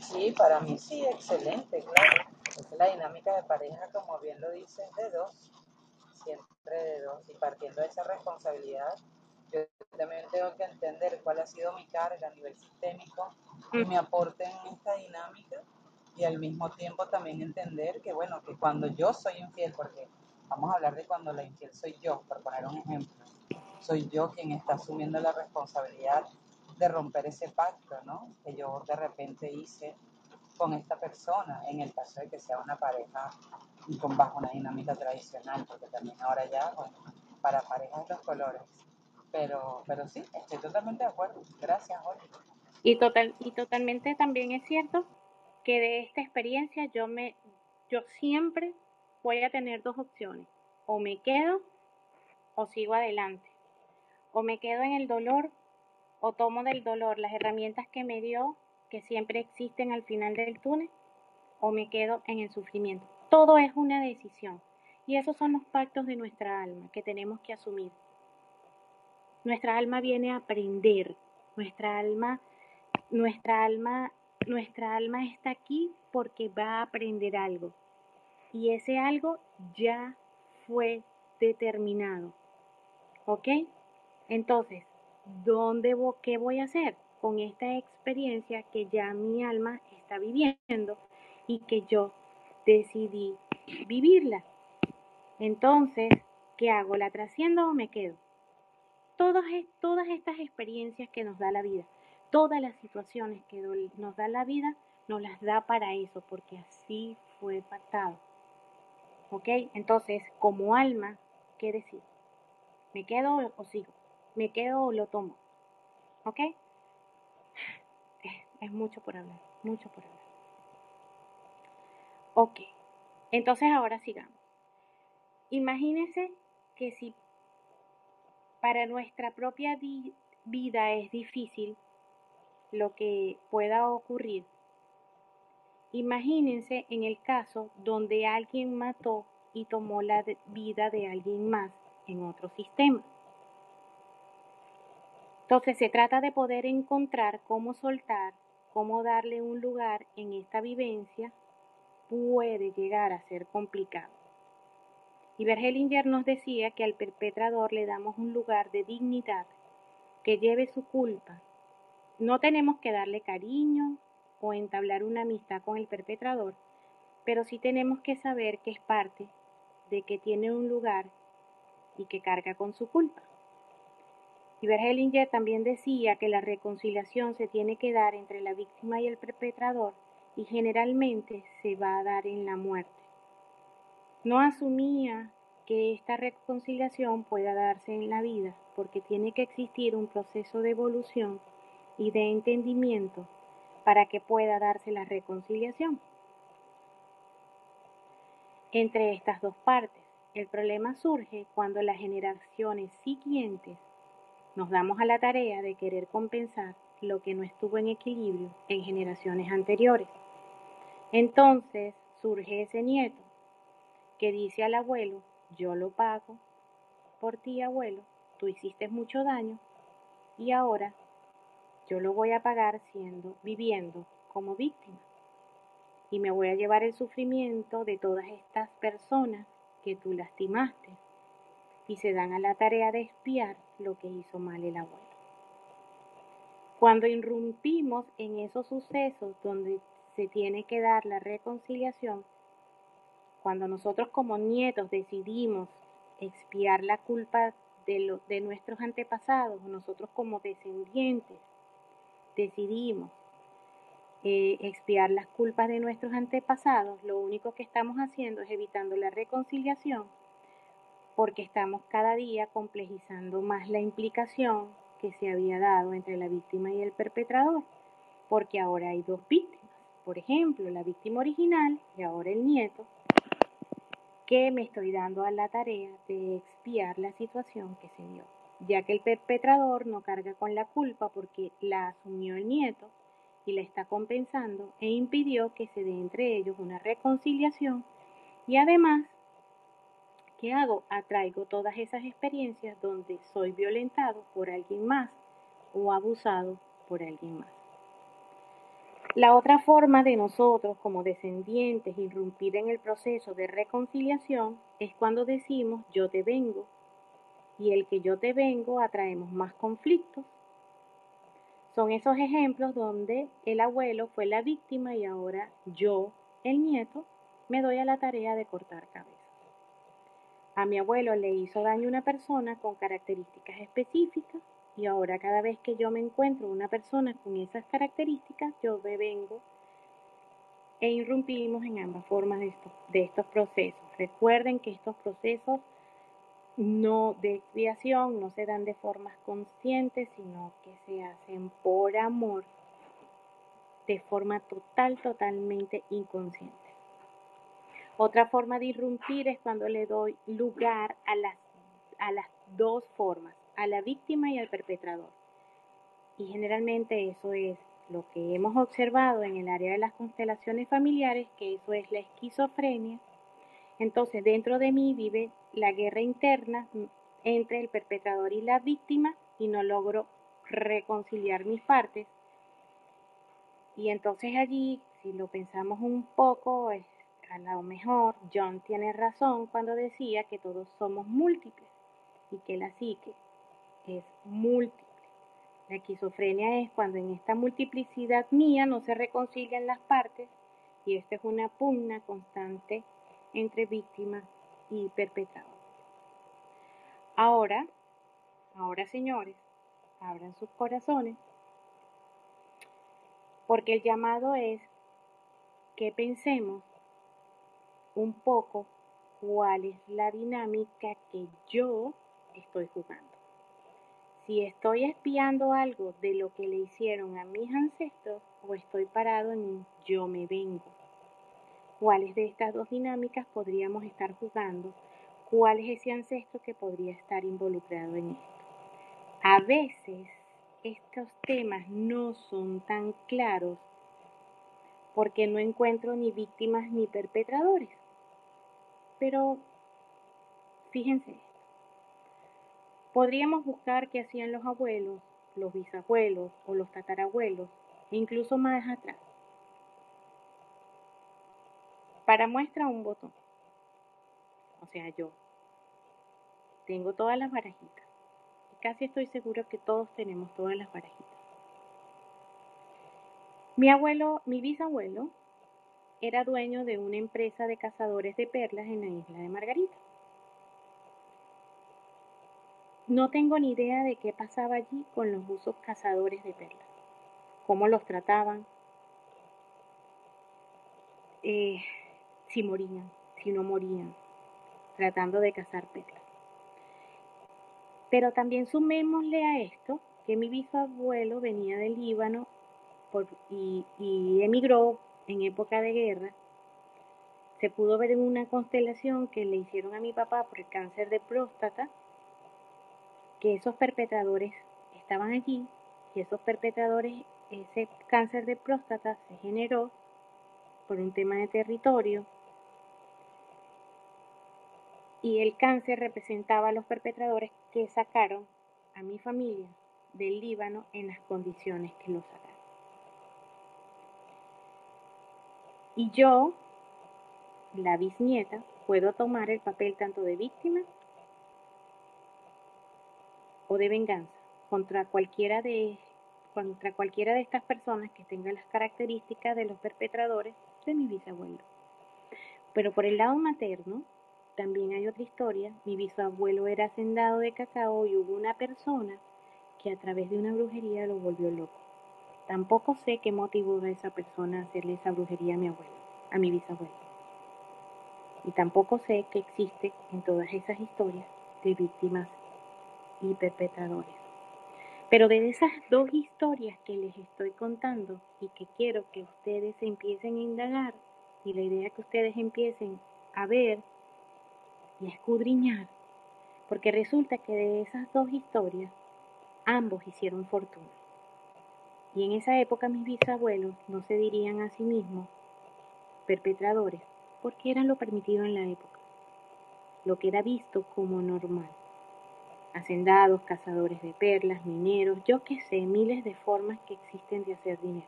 Sí, para mí sí, excelente, claro. Es la dinámica de pareja, como bien lo dices, de dos, siempre de dos. Y partiendo de esa responsabilidad, yo también tengo que entender cuál ha sido mi carga a nivel sistémico mi aporte en esta dinámica y al mismo tiempo también entender que, bueno, que cuando yo soy infiel, porque vamos a hablar de cuando la infiel soy yo, por poner un ejemplo, soy yo quien está asumiendo la responsabilidad de romper ese pacto, ¿no? Que yo de repente hice con esta persona, en el caso de que sea una pareja con bajo una dinámica tradicional, porque también ahora ya, bueno, para parejas los colores. Pero, pero sí, estoy totalmente de acuerdo. Gracias, Jorge. Y, total, y totalmente también es cierto que de esta experiencia yo me, yo siempre voy a tener dos opciones. O me quedo o sigo adelante. O me quedo en el dolor o tomo del dolor las herramientas que me dio, que siempre existen al final del túnel, o me quedo en el sufrimiento. Todo es una decisión. Y esos son los pactos de nuestra alma que tenemos que asumir. Nuestra alma viene a aprender. Nuestra alma, nuestra alma, nuestra alma está aquí porque va a aprender algo. Y ese algo ya fue determinado. ¿Ok? Entonces, ¿dónde qué voy a hacer con esta experiencia que ya mi alma está viviendo y que yo decidí vivirla? Entonces, ¿qué hago? ¿La trasciendo o me quedo? Todas, todas estas experiencias que nos da la vida, todas las situaciones que nos da la vida, nos las da para eso, porque así fue pactado. ¿Ok? Entonces, como alma, ¿qué decir? ¿Me quedo o sigo? ¿Me quedo o lo tomo? ¿Ok? Es mucho por hablar, mucho por hablar. Ok, entonces ahora sigamos. Imagínense que si para nuestra propia vida es difícil lo que pueda ocurrir. Imagínense en el caso donde alguien mató y tomó la vida de alguien más en otro sistema. Entonces se trata de poder encontrar cómo soltar, cómo darle un lugar en esta vivencia, puede llegar a ser complicado. Y Bergelinger nos decía que al perpetrador le damos un lugar de dignidad, que lleve su culpa. No tenemos que darle cariño o entablar una amistad con el perpetrador, pero sí tenemos que saber que es parte de que tiene un lugar y que carga con su culpa. Y Bergelinger también decía que la reconciliación se tiene que dar entre la víctima y el perpetrador y generalmente se va a dar en la muerte. No asumía que esta reconciliación pueda darse en la vida porque tiene que existir un proceso de evolución y de entendimiento para que pueda darse la reconciliación entre estas dos partes. El problema surge cuando las generaciones siguientes nos damos a la tarea de querer compensar lo que no estuvo en equilibrio en generaciones anteriores. Entonces surge ese nieto que dice al abuelo, yo lo pago por ti abuelo, tú hiciste mucho daño y ahora yo lo voy a pagar siendo, viviendo como víctima. Y me voy a llevar el sufrimiento de todas estas personas que tú lastimaste y se dan a la tarea de espiar lo que hizo mal el abuelo. Cuando irrumpimos en esos sucesos donde se tiene que dar la reconciliación, cuando nosotros como nietos decidimos expiar la culpa de, de nuestros antepasados, nosotros como descendientes decidimos eh, expiar las culpas de nuestros antepasados, lo único que estamos haciendo es evitando la reconciliación porque estamos cada día complejizando más la implicación que se había dado entre la víctima y el perpetrador, porque ahora hay dos víctimas, por ejemplo, la víctima original y ahora el nieto, que me estoy dando a la tarea de expiar la situación que se dio, ya que el perpetrador no carga con la culpa porque la asumió el nieto y la está compensando e impidió que se dé entre ellos una reconciliación y además ¿qué hago? Atraigo todas esas experiencias donde soy violentado por alguien más o abusado por alguien más. La otra forma de nosotros como descendientes irrumpir en el proceso de reconciliación es cuando decimos yo te vengo y el que yo te vengo atraemos más conflictos. Son esos ejemplos donde el abuelo fue la víctima y ahora yo, el nieto, me doy a la tarea de cortar cabeza. A mi abuelo le hizo daño una persona con características específicas y ahora cada vez que yo me encuentro una persona con esas características, yo me vengo e irrumpimos en ambas formas de estos, de estos procesos. Recuerden que estos procesos no de expiación no se dan de formas conscientes, sino que se hacen por amor, de forma total, totalmente inconsciente. Otra forma de irrumpir es cuando le doy lugar a las, a las dos formas, a la víctima y al perpetrador. Y generalmente eso es lo que hemos observado en el área de las constelaciones familiares, que eso es la esquizofrenia. Entonces, dentro de mí vive la guerra interna entre el perpetrador y la víctima y no logro reconciliar mis partes. Y entonces allí, si lo pensamos un poco, es a lo mejor John tiene razón cuando decía que todos somos múltiples y que la psique es múltiple. La esquizofrenia es cuando en esta multiplicidad mía no se reconcilian las partes y esta es una pugna constante entre víctima y. Ahora, ahora señores, abran sus corazones porque el llamado es que pensemos un poco cuál es la dinámica que yo estoy jugando. Si estoy espiando algo de lo que le hicieron a mis ancestros o estoy parado en un yo me vengo. ¿Cuáles de estas dos dinámicas podríamos estar jugando? ¿Cuál es ese ancestro que podría estar involucrado en esto? A veces estos temas no son tan claros porque no encuentro ni víctimas ni perpetradores. Pero fíjense, podríamos buscar qué hacían los abuelos, los bisabuelos o los tatarabuelos, incluso más atrás. Para muestra un botón. O sea, yo tengo todas las barajitas. Y casi estoy seguro que todos tenemos todas las barajitas. Mi abuelo, mi bisabuelo, era dueño de una empresa de cazadores de perlas en la isla de Margarita. No tengo ni idea de qué pasaba allí con los buzos cazadores de perlas, cómo los trataban, eh, si morían, si no morían, tratando de cazar perlas. Pero también sumémosle a esto que mi bisabuelo venía del Líbano y, y emigró en época de guerra. Se pudo ver en una constelación que le hicieron a mi papá por el cáncer de próstata, que esos perpetradores estaban allí y esos perpetradores, ese cáncer de próstata se generó por un tema de territorio y el cáncer representaba a los perpetradores que sacaron a mi familia del Líbano en las condiciones que lo sacaron. Y yo, la bisnieta, puedo tomar el papel tanto de víctima o de venganza contra cualquiera de contra cualquiera de estas personas que tengan las características de los perpetradores de mi bisabuelo. Pero por el lado materno, también hay otra historia. Mi bisabuelo era hacendado de cacao y hubo una persona que a través de una brujería lo volvió loco. Tampoco sé qué motivó a esa persona a hacerle esa brujería a mi abuelo, a mi bisabuelo. Y tampoco sé qué existe en todas esas historias de víctimas y perpetradores. Pero de esas dos historias que les estoy contando y que quiero que ustedes empiecen a indagar y la idea que ustedes empiecen a ver y a escudriñar, porque resulta que de esas dos historias ambos hicieron fortuna. Y en esa época mis bisabuelos no se dirían a sí mismos perpetradores, porque eran lo permitido en la época, lo que era visto como normal hacendados, cazadores de perlas, mineros, yo qué sé, miles de formas que existen de hacer dinero.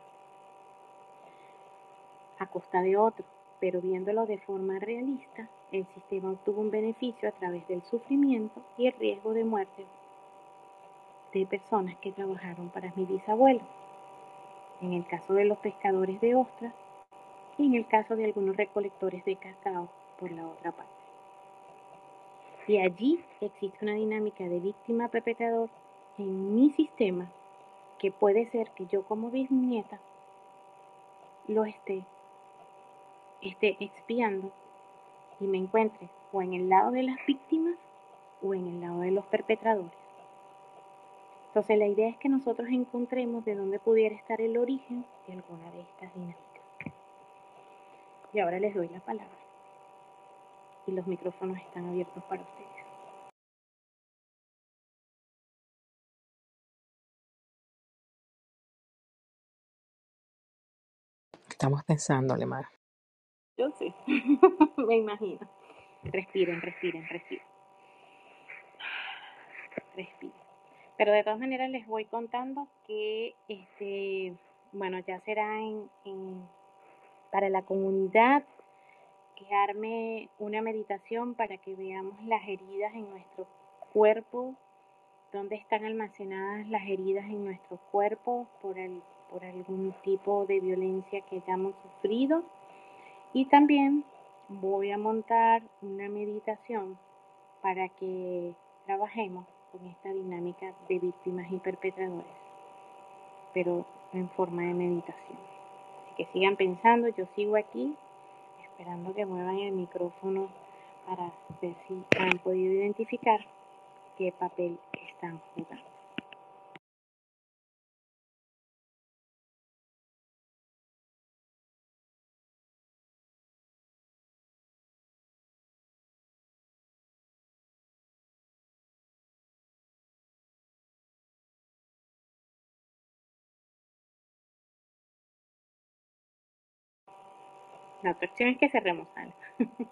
A costa de otro, pero viéndolo de forma realista, el sistema obtuvo un beneficio a través del sufrimiento y el riesgo de muerte de personas que trabajaron para mi bisabuelo. En el caso de los pescadores de ostras y en el caso de algunos recolectores de cacao por la otra parte. Y allí existe una dinámica de víctima-perpetrador en mi sistema que puede ser que yo como bisnieta lo esté, esté expiando y me encuentre o en el lado de las víctimas o en el lado de los perpetradores. Entonces la idea es que nosotros encontremos de dónde pudiera estar el origen de alguna de estas dinámicas. Y ahora les doy la palabra y los micrófonos están abiertos para ustedes. Estamos pensando, Lemar. Me imagino. Respiren, respiren, respiren. Respiren. Pero de todas maneras les voy contando que este, bueno, ya será en, en para la comunidad que arme una meditación para que veamos las heridas en nuestro cuerpo, dónde están almacenadas las heridas en nuestro cuerpo por, el, por algún tipo de violencia que hayamos sufrido. Y también voy a montar una meditación para que trabajemos con esta dinámica de víctimas y perpetradores, pero en forma de meditación. Así que sigan pensando, yo sigo aquí esperando que muevan el micrófono para ver si han podido identificar qué papel están jugando. La opción es que cerremos algo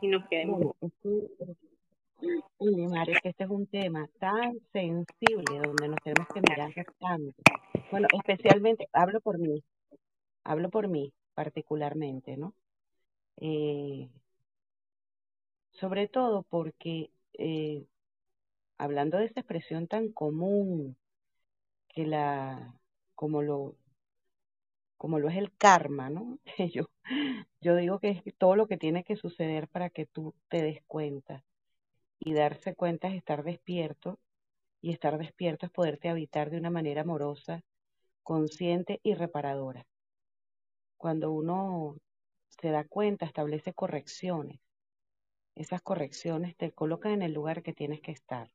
y nos quedemos. Es que, Lemar, es que este es un tema tan sensible donde nos tenemos que mirar tanto. Bueno, especialmente, hablo por mí, hablo por mí particularmente, ¿no? Eh, sobre todo porque, eh, hablando de esa expresión tan común que la, como lo, como lo es el karma, ¿no? Yo, digo que es todo lo que tiene que suceder para que tú te des cuenta. Y darse cuenta es estar despierto, y estar despierto es poderte habitar de una manera amorosa, consciente y reparadora. Cuando uno se da cuenta, establece correcciones. Esas correcciones te colocan en el lugar que tienes que estar.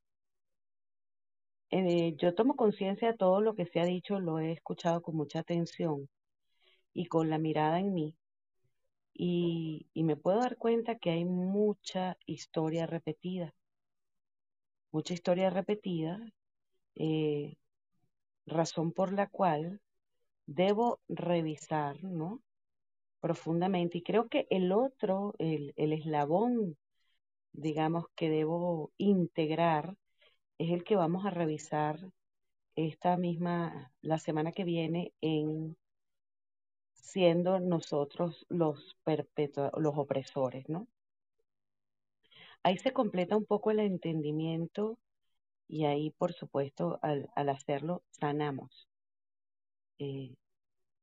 Eh, yo tomo conciencia de todo lo que se ha dicho, lo he escuchado con mucha atención y con la mirada en mí. Y, me puedo dar cuenta que hay mucha historia repetida. Mucha historia repetida, eh, razón por la cual debo revisar, ¿no? Profundamente. Y creo que el otro, el, el eslabón, digamos, que debo integrar es el que vamos a revisar esta misma, la semana que viene en siendo nosotros los los opresores, ¿no? Ahí se completa un poco el entendimiento y ahí, por supuesto, al, hacerlo, sanamos. Eh,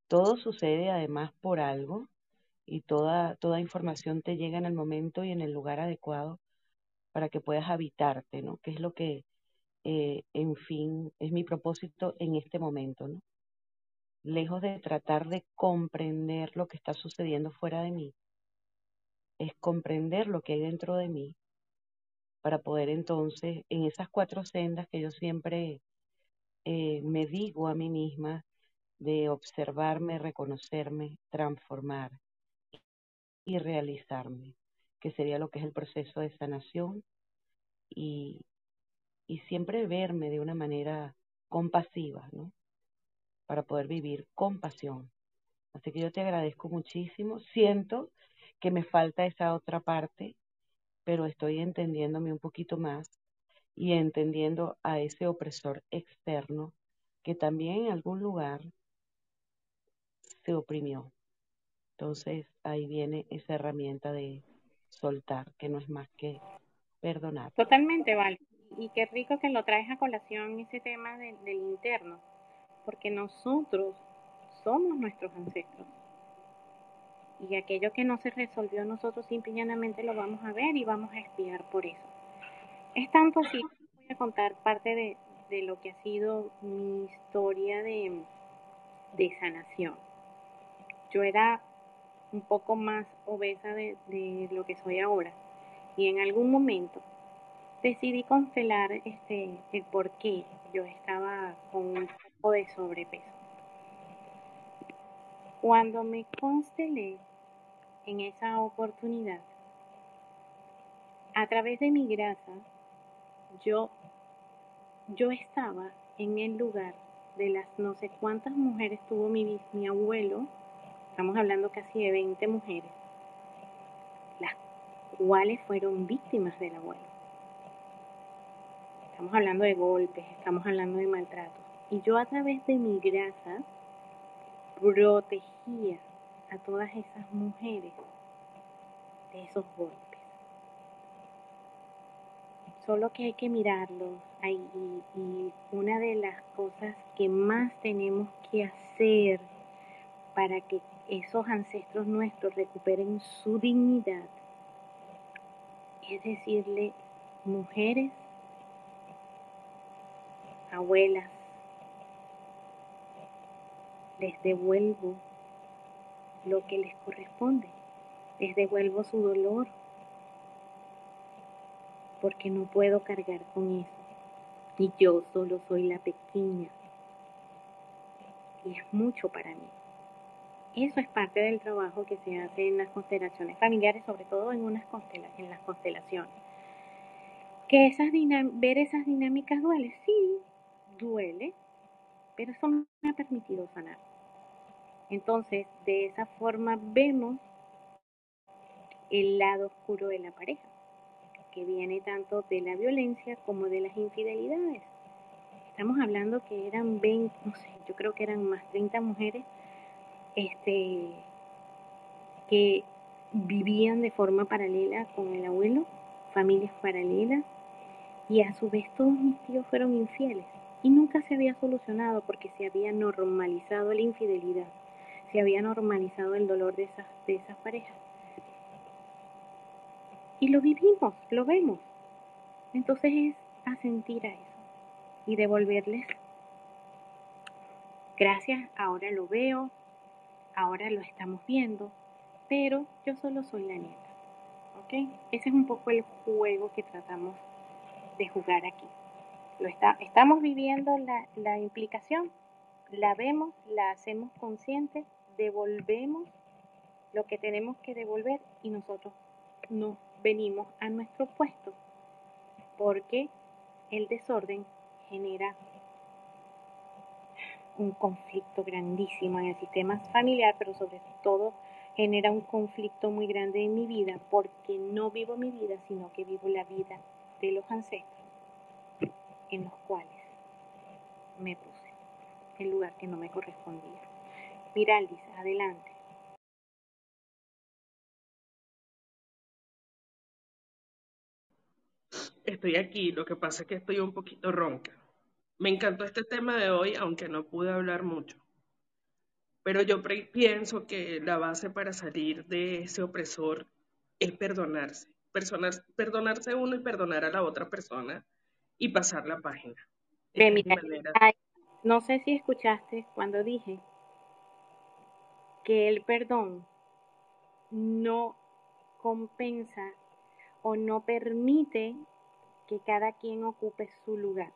todo sucede además por algo y toda, toda información te llega en el momento y en el lugar adecuado para que puedas habitarte, ¿no? Que es lo que eh, en fin, es mi propósito en este momento, ¿no? Lejos de tratar de comprender lo que está sucediendo fuera de mí, es comprender lo que hay dentro de mí para poder entonces, en esas cuatro sendas que yo siempre eh, me digo a mí misma, de observarme, reconocerme, transformar y realizarme, que sería lo que es el proceso de sanación y, y siempre verme de una manera compasiva, ¿no? Para poder vivir con pasión. Así que yo te agradezco muchísimo. Siento que me falta esa otra parte, pero estoy entendiéndome un poquito más y entendiendo a ese opresor externo que también en algún lugar se oprimió. Entonces ahí viene esa herramienta de soltar, que no es más que perdonar. Totalmente, Val y qué rico que lo traes a colación ese tema del interno, porque nosotros somos nuestros ancestros. Y aquello que no se resolvió nosotros simple lo vamos a ver y vamos a espiar por eso. Es tanto así, voy a contar parte de, de lo que ha sido mi historia de, de sanación. Yo era un poco más obesa de, de lo que soy ahora. Y en algún momento decidí constelar este, el por qué yo estaba con un poco de sobrepeso. Cuando me constelé en esa oportunidad, a través de mi grasa, yo, yo estaba en el lugar de las no sé cuántas mujeres tuvo mi, mi abuelo, estamos hablando casi de 20 mujeres, las cuales fueron víctimas del abuelo. Estamos hablando de golpes, estamos hablando de maltrato. Y yo a través de mi grasa protegía a todas esas mujeres de esos golpes. Solo que hay que mirarlo. Y, y una de las cosas que más tenemos que hacer para que esos ancestros nuestros recuperen su dignidad es decirle, mujeres, abuelas, les devuelvo lo que les corresponde, les devuelvo su dolor, porque no puedo cargar con eso. Y yo solo soy la pequeña. Y es mucho para mí. Eso es parte del trabajo que se hace en las constelaciones familiares, sobre todo en, unas en las constelaciones. Que esas ver esas dinámicas duele, sí, duele, pero eso me ha permitido sanar. Entonces, de esa forma vemos el lado oscuro de la pareja, que viene tanto de la violencia como de las infidelidades. Estamos hablando que eran 20, no sé, yo creo que eran más 30 mujeres este, que vivían de forma paralela con el abuelo, familias paralelas, y a su vez todos mis tíos fueron infieles y nunca se había solucionado porque se había normalizado la infidelidad, se había normalizado el dolor de esas, de esas parejas. Y lo vivimos, lo vemos. Entonces es asentir a eso y devolverles. Gracias, ahora lo veo, ahora lo estamos viendo pero yo solo soy la nieta. ¿Ok? Ese es un poco el juego que tratamos de jugar aquí. Lo está, estamos viviendo la, la implicación, la vemos, la hacemos consciente, devolvemos lo que tenemos que devolver y nosotros nos venimos a nuestro puesto porque el desorden genera un conflicto grandísimo en el sistema familiar, pero sobre todo genera un conflicto muy grande en mi vida porque no vivo mi vida, sino que vivo la vida de los ancestros en los cuales me puse, el lugar que no me correspondía. Miraldis, adelante. Estoy aquí, lo que pasa es que estoy un poquito ronca. Me encantó este tema de hoy, aunque no pude hablar mucho. Pero yo pienso que la base para salir de ese opresor es perdonarse. perdonarse uno y perdonar a la otra persona y pasar la página. no sé si escuchaste cuando dije que el perdón no compensa o no permite que cada quien ocupe su lugar.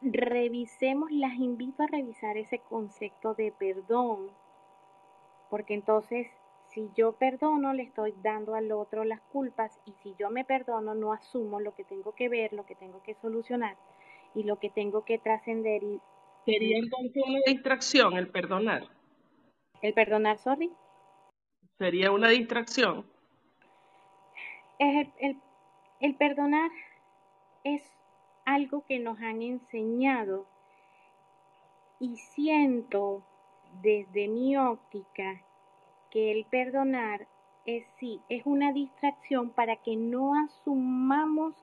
Revisemos, las invito a revisar ese concepto de perdón, porque entonces si yo perdono le estoy dando al otro las culpas y si yo me perdono no asumo lo que tengo que ver, lo que tengo que solucionar y lo que tengo que trascender. Y... ¿Sería entonces una distracción el perdonar? ¿El perdonar, sorry? ¿Sería una distracción? el, el, el perdonar es algo que nos han enseñado y siento desde mi óptica que el perdonar es sí, es una distracción para que no asumamos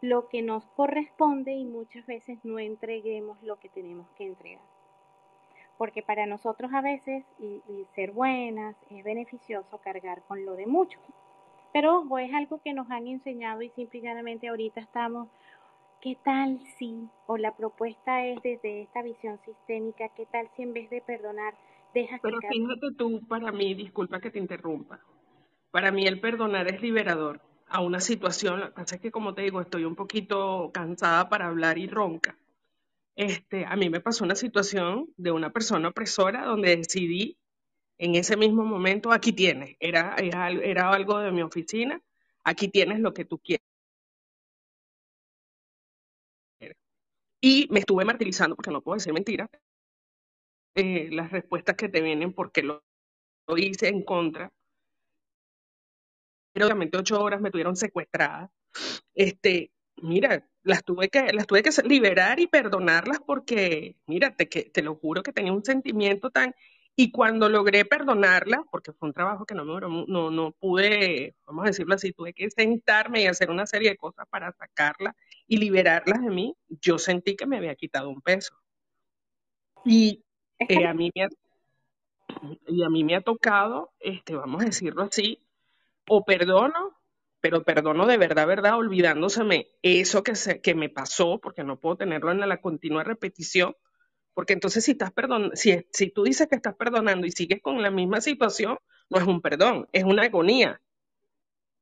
lo que nos corresponde y muchas veces no entreguemos lo que tenemos que entregar. Porque para nosotros a veces, y, y ser buenas, es beneficioso cargar con lo de muchos. Pero ojo, es algo que nos han enseñado y simplemente ahorita estamos, ¿qué tal si? O la propuesta es desde esta visión sistémica, ¿qué tal si en vez de perdonar, dejas Pero fíjate tú, para mí, disculpa que te interrumpa, para mí el perdonar es liberador a una situación, lo que es que como te digo, estoy un poquito cansada para hablar y ronca. Este, a mí me pasó una situación de una persona opresora donde decidí en ese mismo momento, aquí tienes, era, era, algo de mi oficina, aquí tienes lo que tú quieres. Y me estuve martirizando, porque no puedo decir mentira, eh, las respuestas que te vienen porque lo hice en contra. Obviamente ocho horas me tuvieron secuestrada. Este, mira, las tuve que, las tuve que liberar y perdonarlas porque, mira, te, que, te lo juro que tenía un sentimiento tan y cuando logré perdonarla, porque fue un trabajo que no, me, no, no pude, vamos a decirlo así, tuve que sentarme y hacer una serie de cosas para sacarla y liberarlas de mí, yo sentí que me había quitado un peso. Y, eh, a, mí me ha, y a mí me ha tocado, este, vamos a decirlo así, o perdono, pero perdono de verdad, verdad, olvidándoseme eso que, se, que me pasó, porque no puedo tenerlo en la continua repetición, porque entonces si estás perdon si, si tú dices que estás perdonando y sigues con la misma situación, no es un perdón, es una agonía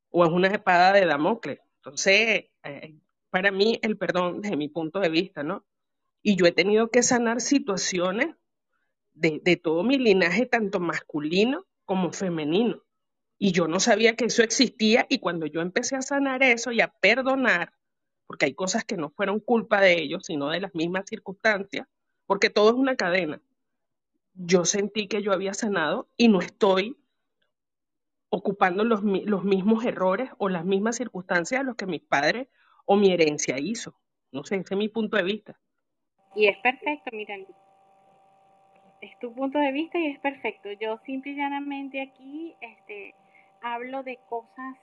o es una espada de Damocles. Entonces, eh, para mí el perdón desde mi punto de vista, ¿no? Y yo he tenido que sanar situaciones de, de todo mi linaje, tanto masculino como femenino. Y yo no sabía que eso existía y cuando yo empecé a sanar eso y a perdonar, porque hay cosas que no fueron culpa de ellos, sino de las mismas circunstancias, porque todo es una cadena. Yo sentí que yo había sanado y no estoy ocupando los, los mismos errores o las mismas circunstancias a los que mis padres o mi herencia hizo. No sé, ese es mi punto de vista. Y es perfecto, miren. Es tu punto de vista y es perfecto. Yo simple y llanamente aquí este, hablo de cosas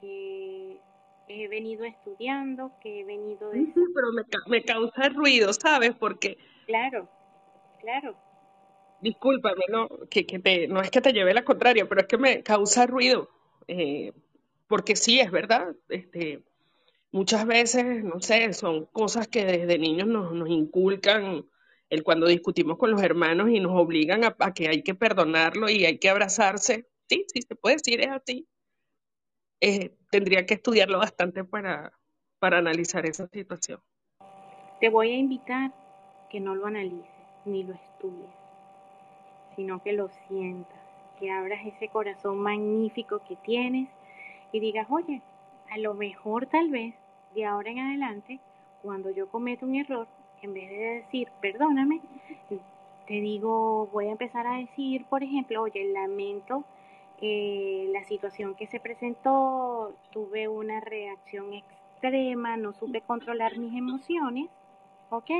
que he venido estudiando, que he venido... De... pero me, me causa ruido, ¿sabes? Porque Claro, claro. Discúlpame, no, que, que te, no es que te lleve la contraria, pero es que me causa ruido. Eh, porque sí, es verdad. Este, muchas veces, no sé, son cosas que desde niños nos, nos inculcan el cuando discutimos con los hermanos y nos obligan a, a que hay que perdonarlo y hay que abrazarse. Sí, sí, se puede decir, es así. Eh, tendría que estudiarlo bastante para, para analizar esa situación. Te voy a invitar que no lo analices ni lo estudies, sino que lo sientas, que abras ese corazón magnífico que tienes y digas, oye, a lo mejor tal vez de ahora en adelante, cuando yo cometo un error, en vez de decir perdóname, te digo, voy a empezar a decir, por ejemplo, oye, lamento eh, la situación que se presentó, tuve una reacción extrema, no supe controlar mis emociones, ¿ok?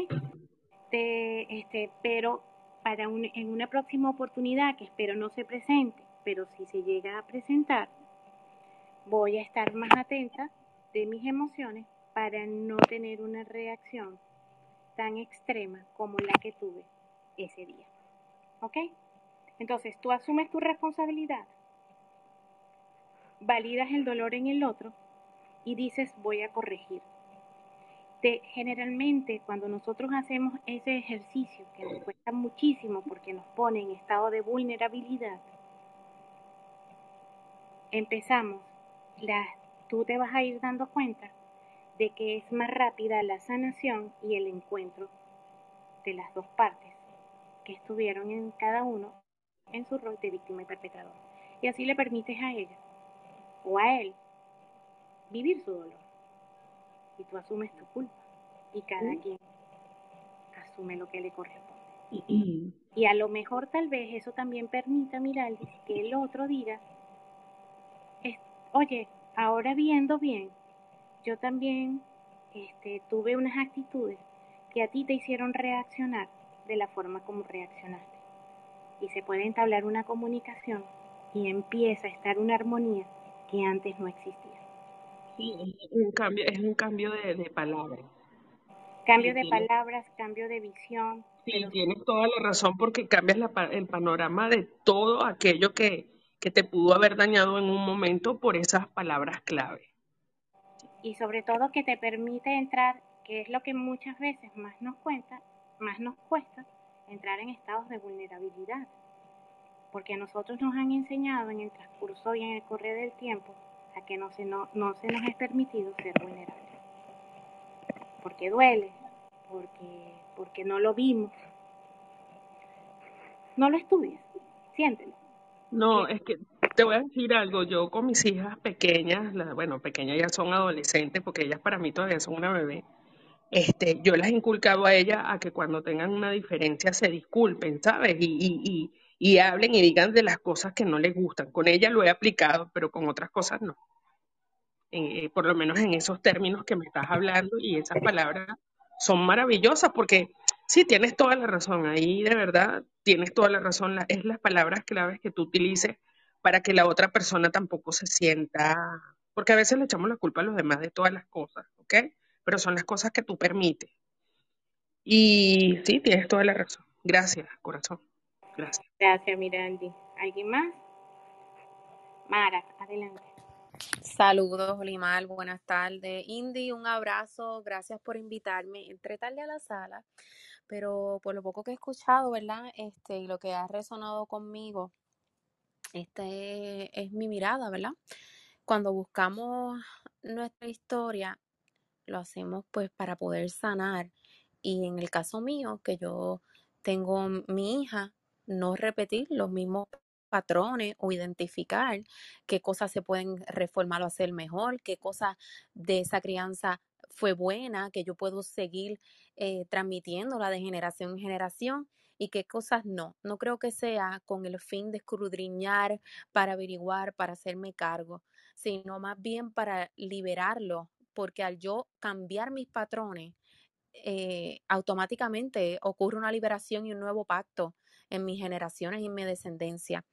Te, este, pero para un, en una próxima oportunidad, que espero no se presente, pero si se llega a presentar, voy a estar más atenta de mis emociones para no tener una reacción tan extrema como la que tuve ese día. ¿Ok? Entonces, tú asumes tu responsabilidad, validas el dolor en el otro y dices, voy a corregir. De, generalmente, cuando nosotros hacemos ese ejercicio, que nos cuesta muchísimo porque nos pone en estado de vulnerabilidad, empezamos, la, tú te vas a ir dando cuenta de que es más rápida la sanación y el encuentro de las dos partes que estuvieron en cada uno en su rol de víctima y perpetrador. Y así le permites a ella o a él vivir su dolor. Y tú asumes tu culpa y cada quien asume lo que le corresponde. Y a lo mejor tal vez eso también permita, mirar que el otro diga, oye, ahora viendo bien, yo también este, tuve unas actitudes que a ti te hicieron reaccionar de la forma como reaccionaste. Y se puede entablar una comunicación y empieza a estar una armonía que antes no existía. Sí, es un cambio, es un cambio de, de palabras. Cambio Sí, de palabras, cambio de visión. Sí, pero tienes toda la razón porque cambias la el panorama de todo aquello que, que te pudo haber dañado en un momento por esas palabras clave. y sobre todo que te permite entrar, que es lo que muchas veces más nos cuenta, más nos cuesta, entrar en estados de vulnerabilidad. Porque a nosotros nos han enseñado en el transcurso y en el correr del tiempo a que no se, no, no se nos es permitido ser vulnerables. Porque duele, porque, porque no lo vimos. No lo estudies, siéntelo. No, es que te voy a decir algo, yo con mis hijas pequeñas, la- bueno, pequeñas ya son adolescentes porque ellas para mí todavía son una bebé, este, yo las he inculcado a ellas a que cuando tengan una diferencia se disculpen, ¿sabes? Y, y, y, y hablen y digan de las cosas que no les gustan. Con ellas lo he aplicado, pero con otras cosas no. Eh, por lo menos en esos términos que me estás hablando y esas palabras son maravillosas porque sí, tienes toda la razón, ahí de verdad tienes toda la razón, la- es las palabras claves que tú utilices para que la otra persona tampoco se sienta, porque a veces le echamos la culpa a los demás de todas las cosas, ¿ok? Pero son las cosas que tú permites. Y sí, tienes toda la razón. Gracias, corazón. Gracias. Gracias, Miraldi. ¿Alguien más? Mara, adelante. Saludos, Olimar, buenas tardes. Indy, un abrazo, gracias por invitarme. Entré tarde a la sala, pero por lo poco que he escuchado, ¿verdad? Este, y lo que ha resonado conmigo, esta es, es mi mirada, ¿verdad? Cuando buscamos nuestra historia, lo hacemos pues para poder sanar. Y en el caso mío, que yo tengo mi hija, no repetir los mismos patrones o identificar qué cosas se pueden reformar o hacer mejor, qué cosas de esa crianza fue buena, que yo puedo seguir eh, transmitiéndola de generación en generación y qué cosas no. No creo que sea con el fin de escudriñar, para averiguar, para hacerme cargo, sino más bien para liberarlo, porque al yo cambiar mis patrones, eh, automáticamente ocurre una liberación y un nuevo pacto en mis generaciones y en mi descendencia.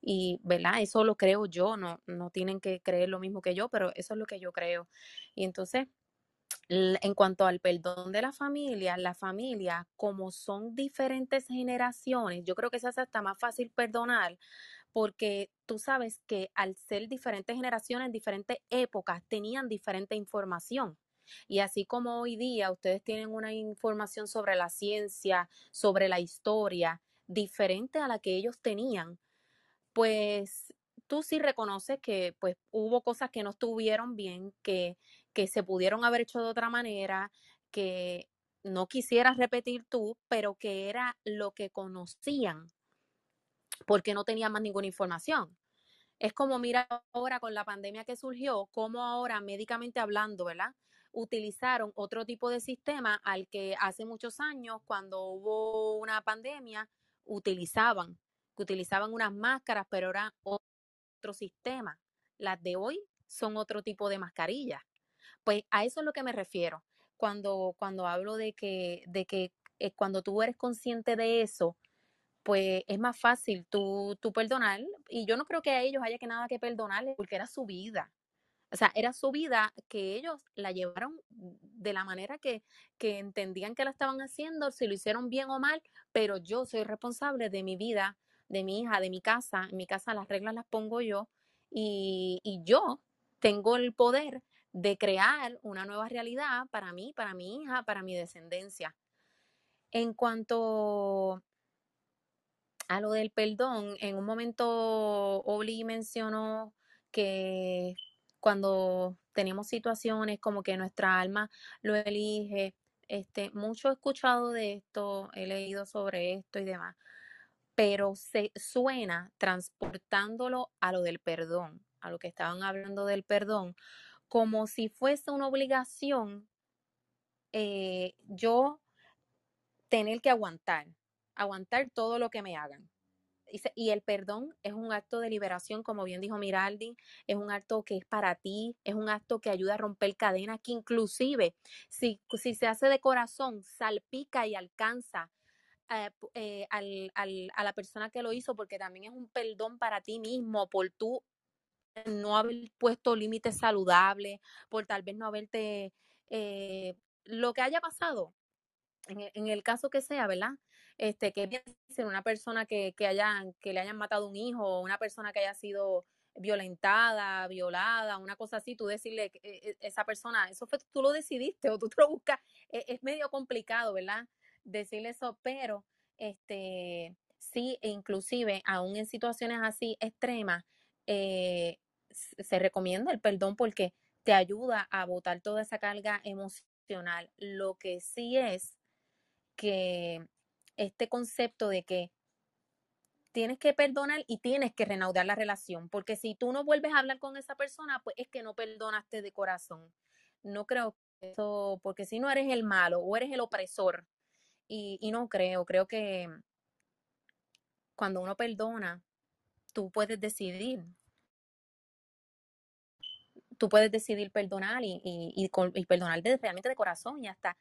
Y, ¿verdad? Eso lo creo yo, no, no tienen que creer lo mismo que yo, pero eso es lo que yo creo. Y entonces, en cuanto al perdón de la familia, la familia, como son diferentes generaciones, yo creo que se hace hasta más fácil perdonar porque tú sabes que al ser diferentes generaciones, diferentes épocas, tenían diferente información. Y así como hoy día ustedes tienen una información sobre la ciencia, sobre la historia, diferente a la que ellos tenían, pues tú sí reconoces que pues hubo cosas que no estuvieron bien, que, que se pudieron haber hecho de otra manera, que no quisieras repetir tú, pero que era lo que conocían porque no tenían más ninguna información. Es como mira ahora con la pandemia que surgió, como ahora médicamente hablando, ¿verdad? Utilizaron otro tipo de sistema al que hace muchos años, cuando hubo una pandemia, utilizaban, que utilizaban unas máscaras, pero era otro sistema. Las de hoy son otro tipo de mascarillas. Pues a eso es lo que me refiero. Cuando, cuando hablo de que, de que eh, cuando tú eres consciente de eso, pues es más fácil tú, tú perdonar. Y yo no creo que a ellos haya que nada que perdonarles porque era su vida. O sea, era su vida que ellos la llevaron de la manera que, que entendían que la estaban haciendo, si lo hicieron bien o mal, pero yo soy responsable de mi vida, de mi hija, de mi casa. En mi casa las reglas las pongo yo y, y yo tengo el poder de crear una nueva realidad para mí, para mi hija, para mi descendencia. En cuanto a lo del perdón, en un momento Oli mencionó que cuando tenemos situaciones como que nuestra alma lo elige, este, mucho he escuchado de esto, he leído sobre esto y demás, pero se suena transportándolo a lo del perdón, a lo que estaban hablando del perdón, como si fuese una obligación eh, yo tener que aguantar, aguantar todo lo que me hagan. Y el perdón es un acto de liberación, como bien dijo Miraldi, es un acto que es para ti, es un acto que ayuda a romper cadenas, que inclusive si, si se hace de corazón, salpica y alcanza eh, eh, al, al, a la persona que lo hizo, porque también es un perdón para ti mismo, por tú no haber puesto límites saludables, por tal vez no haberte, eh, lo que haya pasado, en, en, el caso que sea, ¿verdad? Este, que ser una persona que, que, hayan, que le hayan matado un hijo, una persona que haya sido violentada, violada, una cosa así, tú decirle que eh, eh, esa persona, eso fue tú lo decidiste o tú te lo buscas, es, es medio complicado, ¿verdad? Decirle eso, pero este sí, e inclusive aún en situaciones así extremas, eh, se recomienda el perdón porque te ayuda a botar toda esa carga emocional. Lo que sí es que este concepto de que tienes que perdonar y tienes que reanudar la relación, porque si tú no vuelves a hablar con esa persona, pues es que no perdonaste de corazón. No creo que eso, porque si no eres el malo o eres el opresor, y, y no creo, creo que cuando uno perdona, tú puedes decidir. Tú puedes decidir perdonar y, y, y, y perdonar realmente de corazón y hasta,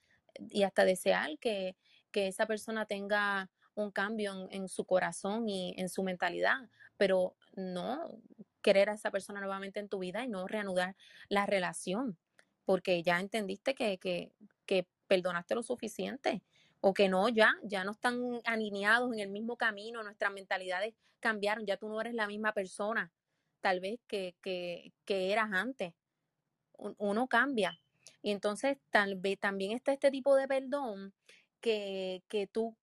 y hasta desear que, que esa persona tenga un cambio en, su corazón y en su mentalidad, pero no querer a esa persona nuevamente en tu vida y no reanudar la relación, porque ya entendiste que, que, que perdonaste lo suficiente o que no, ya, ya no están alineados en el mismo camino, nuestras mentalidades cambiaron, ya tú no eres la misma persona, tal vez que, que, que eras antes. Uno cambia. Y entonces tal vez también está este tipo de perdón que, tú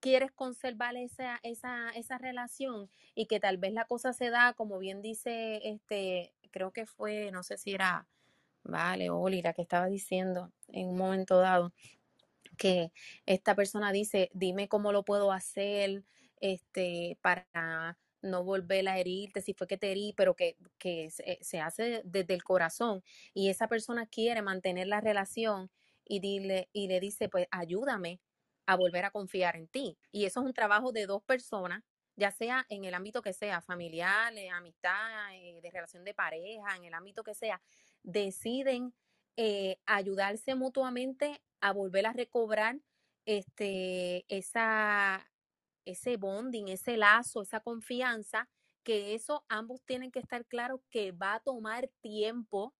quieres conservar esa, esa, esa relación y que tal vez la cosa se da, como bien dice, este, creo que fue, no sé si era, vale, Oli, la que estaba diciendo en un momento dado, que esta persona dice, dime cómo lo puedo hacer, este, para no volver a herirte, si fue que te herí, pero que, que se hace desde el corazón y esa persona quiere mantener la relación y, dile, y le dice, pues ayúdame a volver a confiar en ti. Y eso es un trabajo de dos personas, ya sea en el ámbito que sea, familiar, amistad, eh, de relación de pareja, en el ámbito que sea, deciden eh, ayudarse mutuamente a volver a recobrar este, esa, ese bonding, ese lazo, esa confianza, que eso ambos tienen que estar claros que va a tomar tiempo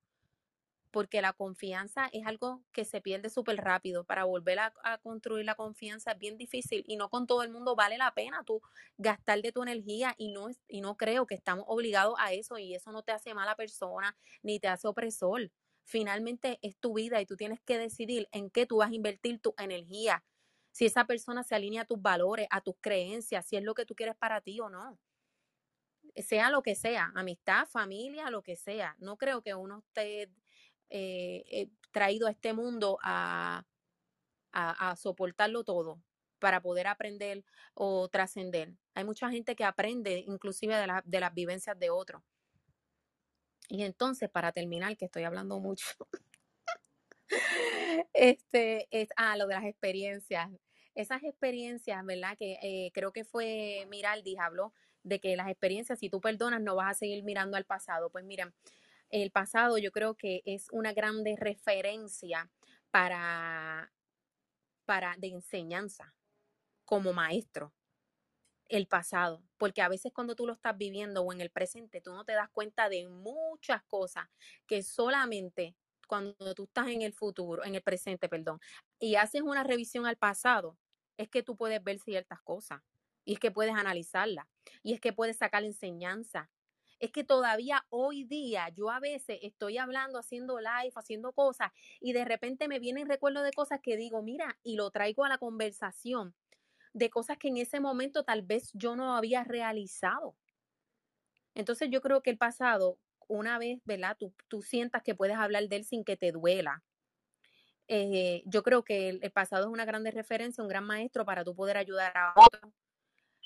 porque la confianza es algo que se pierde súper rápido. Para volver a, construir la confianza es bien difícil y no con todo el mundo vale la pena tú gastar de tu energía y no, y no creo que estamos obligados a eso y eso no te hace mala persona ni te hace opresor. finalmente es tu vida y tú tienes que decidir en qué tú vas a invertir tu energía. Si esa persona se alinea a tus valores, a tus creencias, si es lo que tú quieres para ti o no. Sea lo que sea, amistad, familia, lo que sea. No creo que uno esté eh, eh, traído a este mundo a, a, soportarlo todo para poder aprender o trascender. Hay mucha gente que aprende inclusive de, de las vivencias de otros. Y entonces, para terminar, que estoy hablando mucho, este, es, ah, lo de las experiencias. Esas experiencias, ¿verdad? Que eh, creo que fue Miraldi, habló de que las experiencias, si tú perdonas, no vas a seguir mirando al pasado. Pues miren, el pasado yo creo que es una grande referencia para, para de enseñanza como maestro el pasado, porque a veces cuando tú lo estás viviendo o en el presente, tú no te das cuenta de muchas cosas que solamente cuando tú estás en el futuro, en el presente, perdón, y haces una revisión al pasado, es que tú puedes ver ciertas cosas y es que puedes analizarlas y es que puedes sacar enseñanza. Es que todavía hoy día yo a veces estoy hablando, haciendo live, haciendo cosas y de repente me vienen recuerdos de cosas que digo, mira, y lo traigo a la conversación de cosas que en ese momento tal vez yo no había realizado. Entonces yo creo que el pasado, una vez, ¿verdad? Tú, tú sientas que puedes hablar de él sin que te duela. Eh, yo creo que el, pasado es una grande referencia, un gran maestro para tú poder ayudar a otros.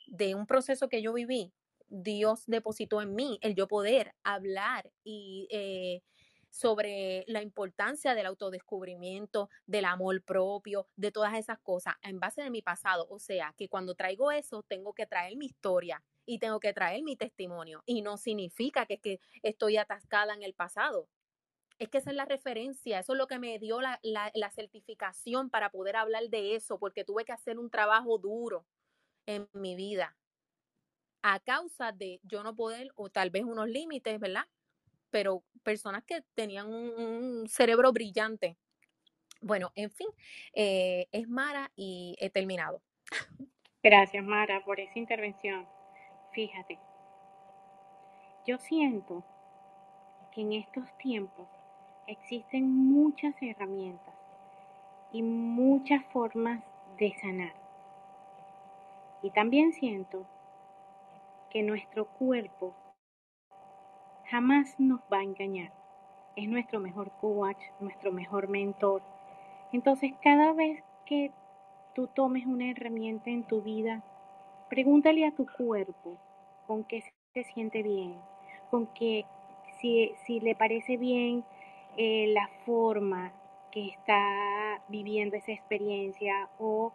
De un proceso que yo viví, Dios depositó en mí el yo poder hablar y eh, sobre la importancia del autodescubrimiento, del amor propio, de todas esas cosas en base de mi pasado. O sea, que cuando traigo eso, tengo que traer mi historia y tengo que traer mi testimonio. Y no significa que, que estoy atascada en el pasado. Es que esa es la referencia, eso es lo que me dio la, la certificación para poder hablar de eso, porque tuve que hacer un trabajo duro en mi vida a causa de yo no poder, o tal vez unos límites, ¿verdad? pero personas que tenían un, cerebro brillante. Bueno, en fin, eh, es Mara y he terminado. Gracias, Mara, por esa intervención. Fíjate, yo siento que en estos tiempos existen muchas herramientas y muchas formas de sanar. Y también siento que nuestro cuerpo jamás nos va a engañar. Es nuestro mejor coach, nuestro mejor mentor. Entonces, cada vez que tú tomes una herramienta en tu vida, pregúntale a tu cuerpo con qué se siente bien, con qué, si, si le parece bien eh, la forma que está viviendo esa experiencia o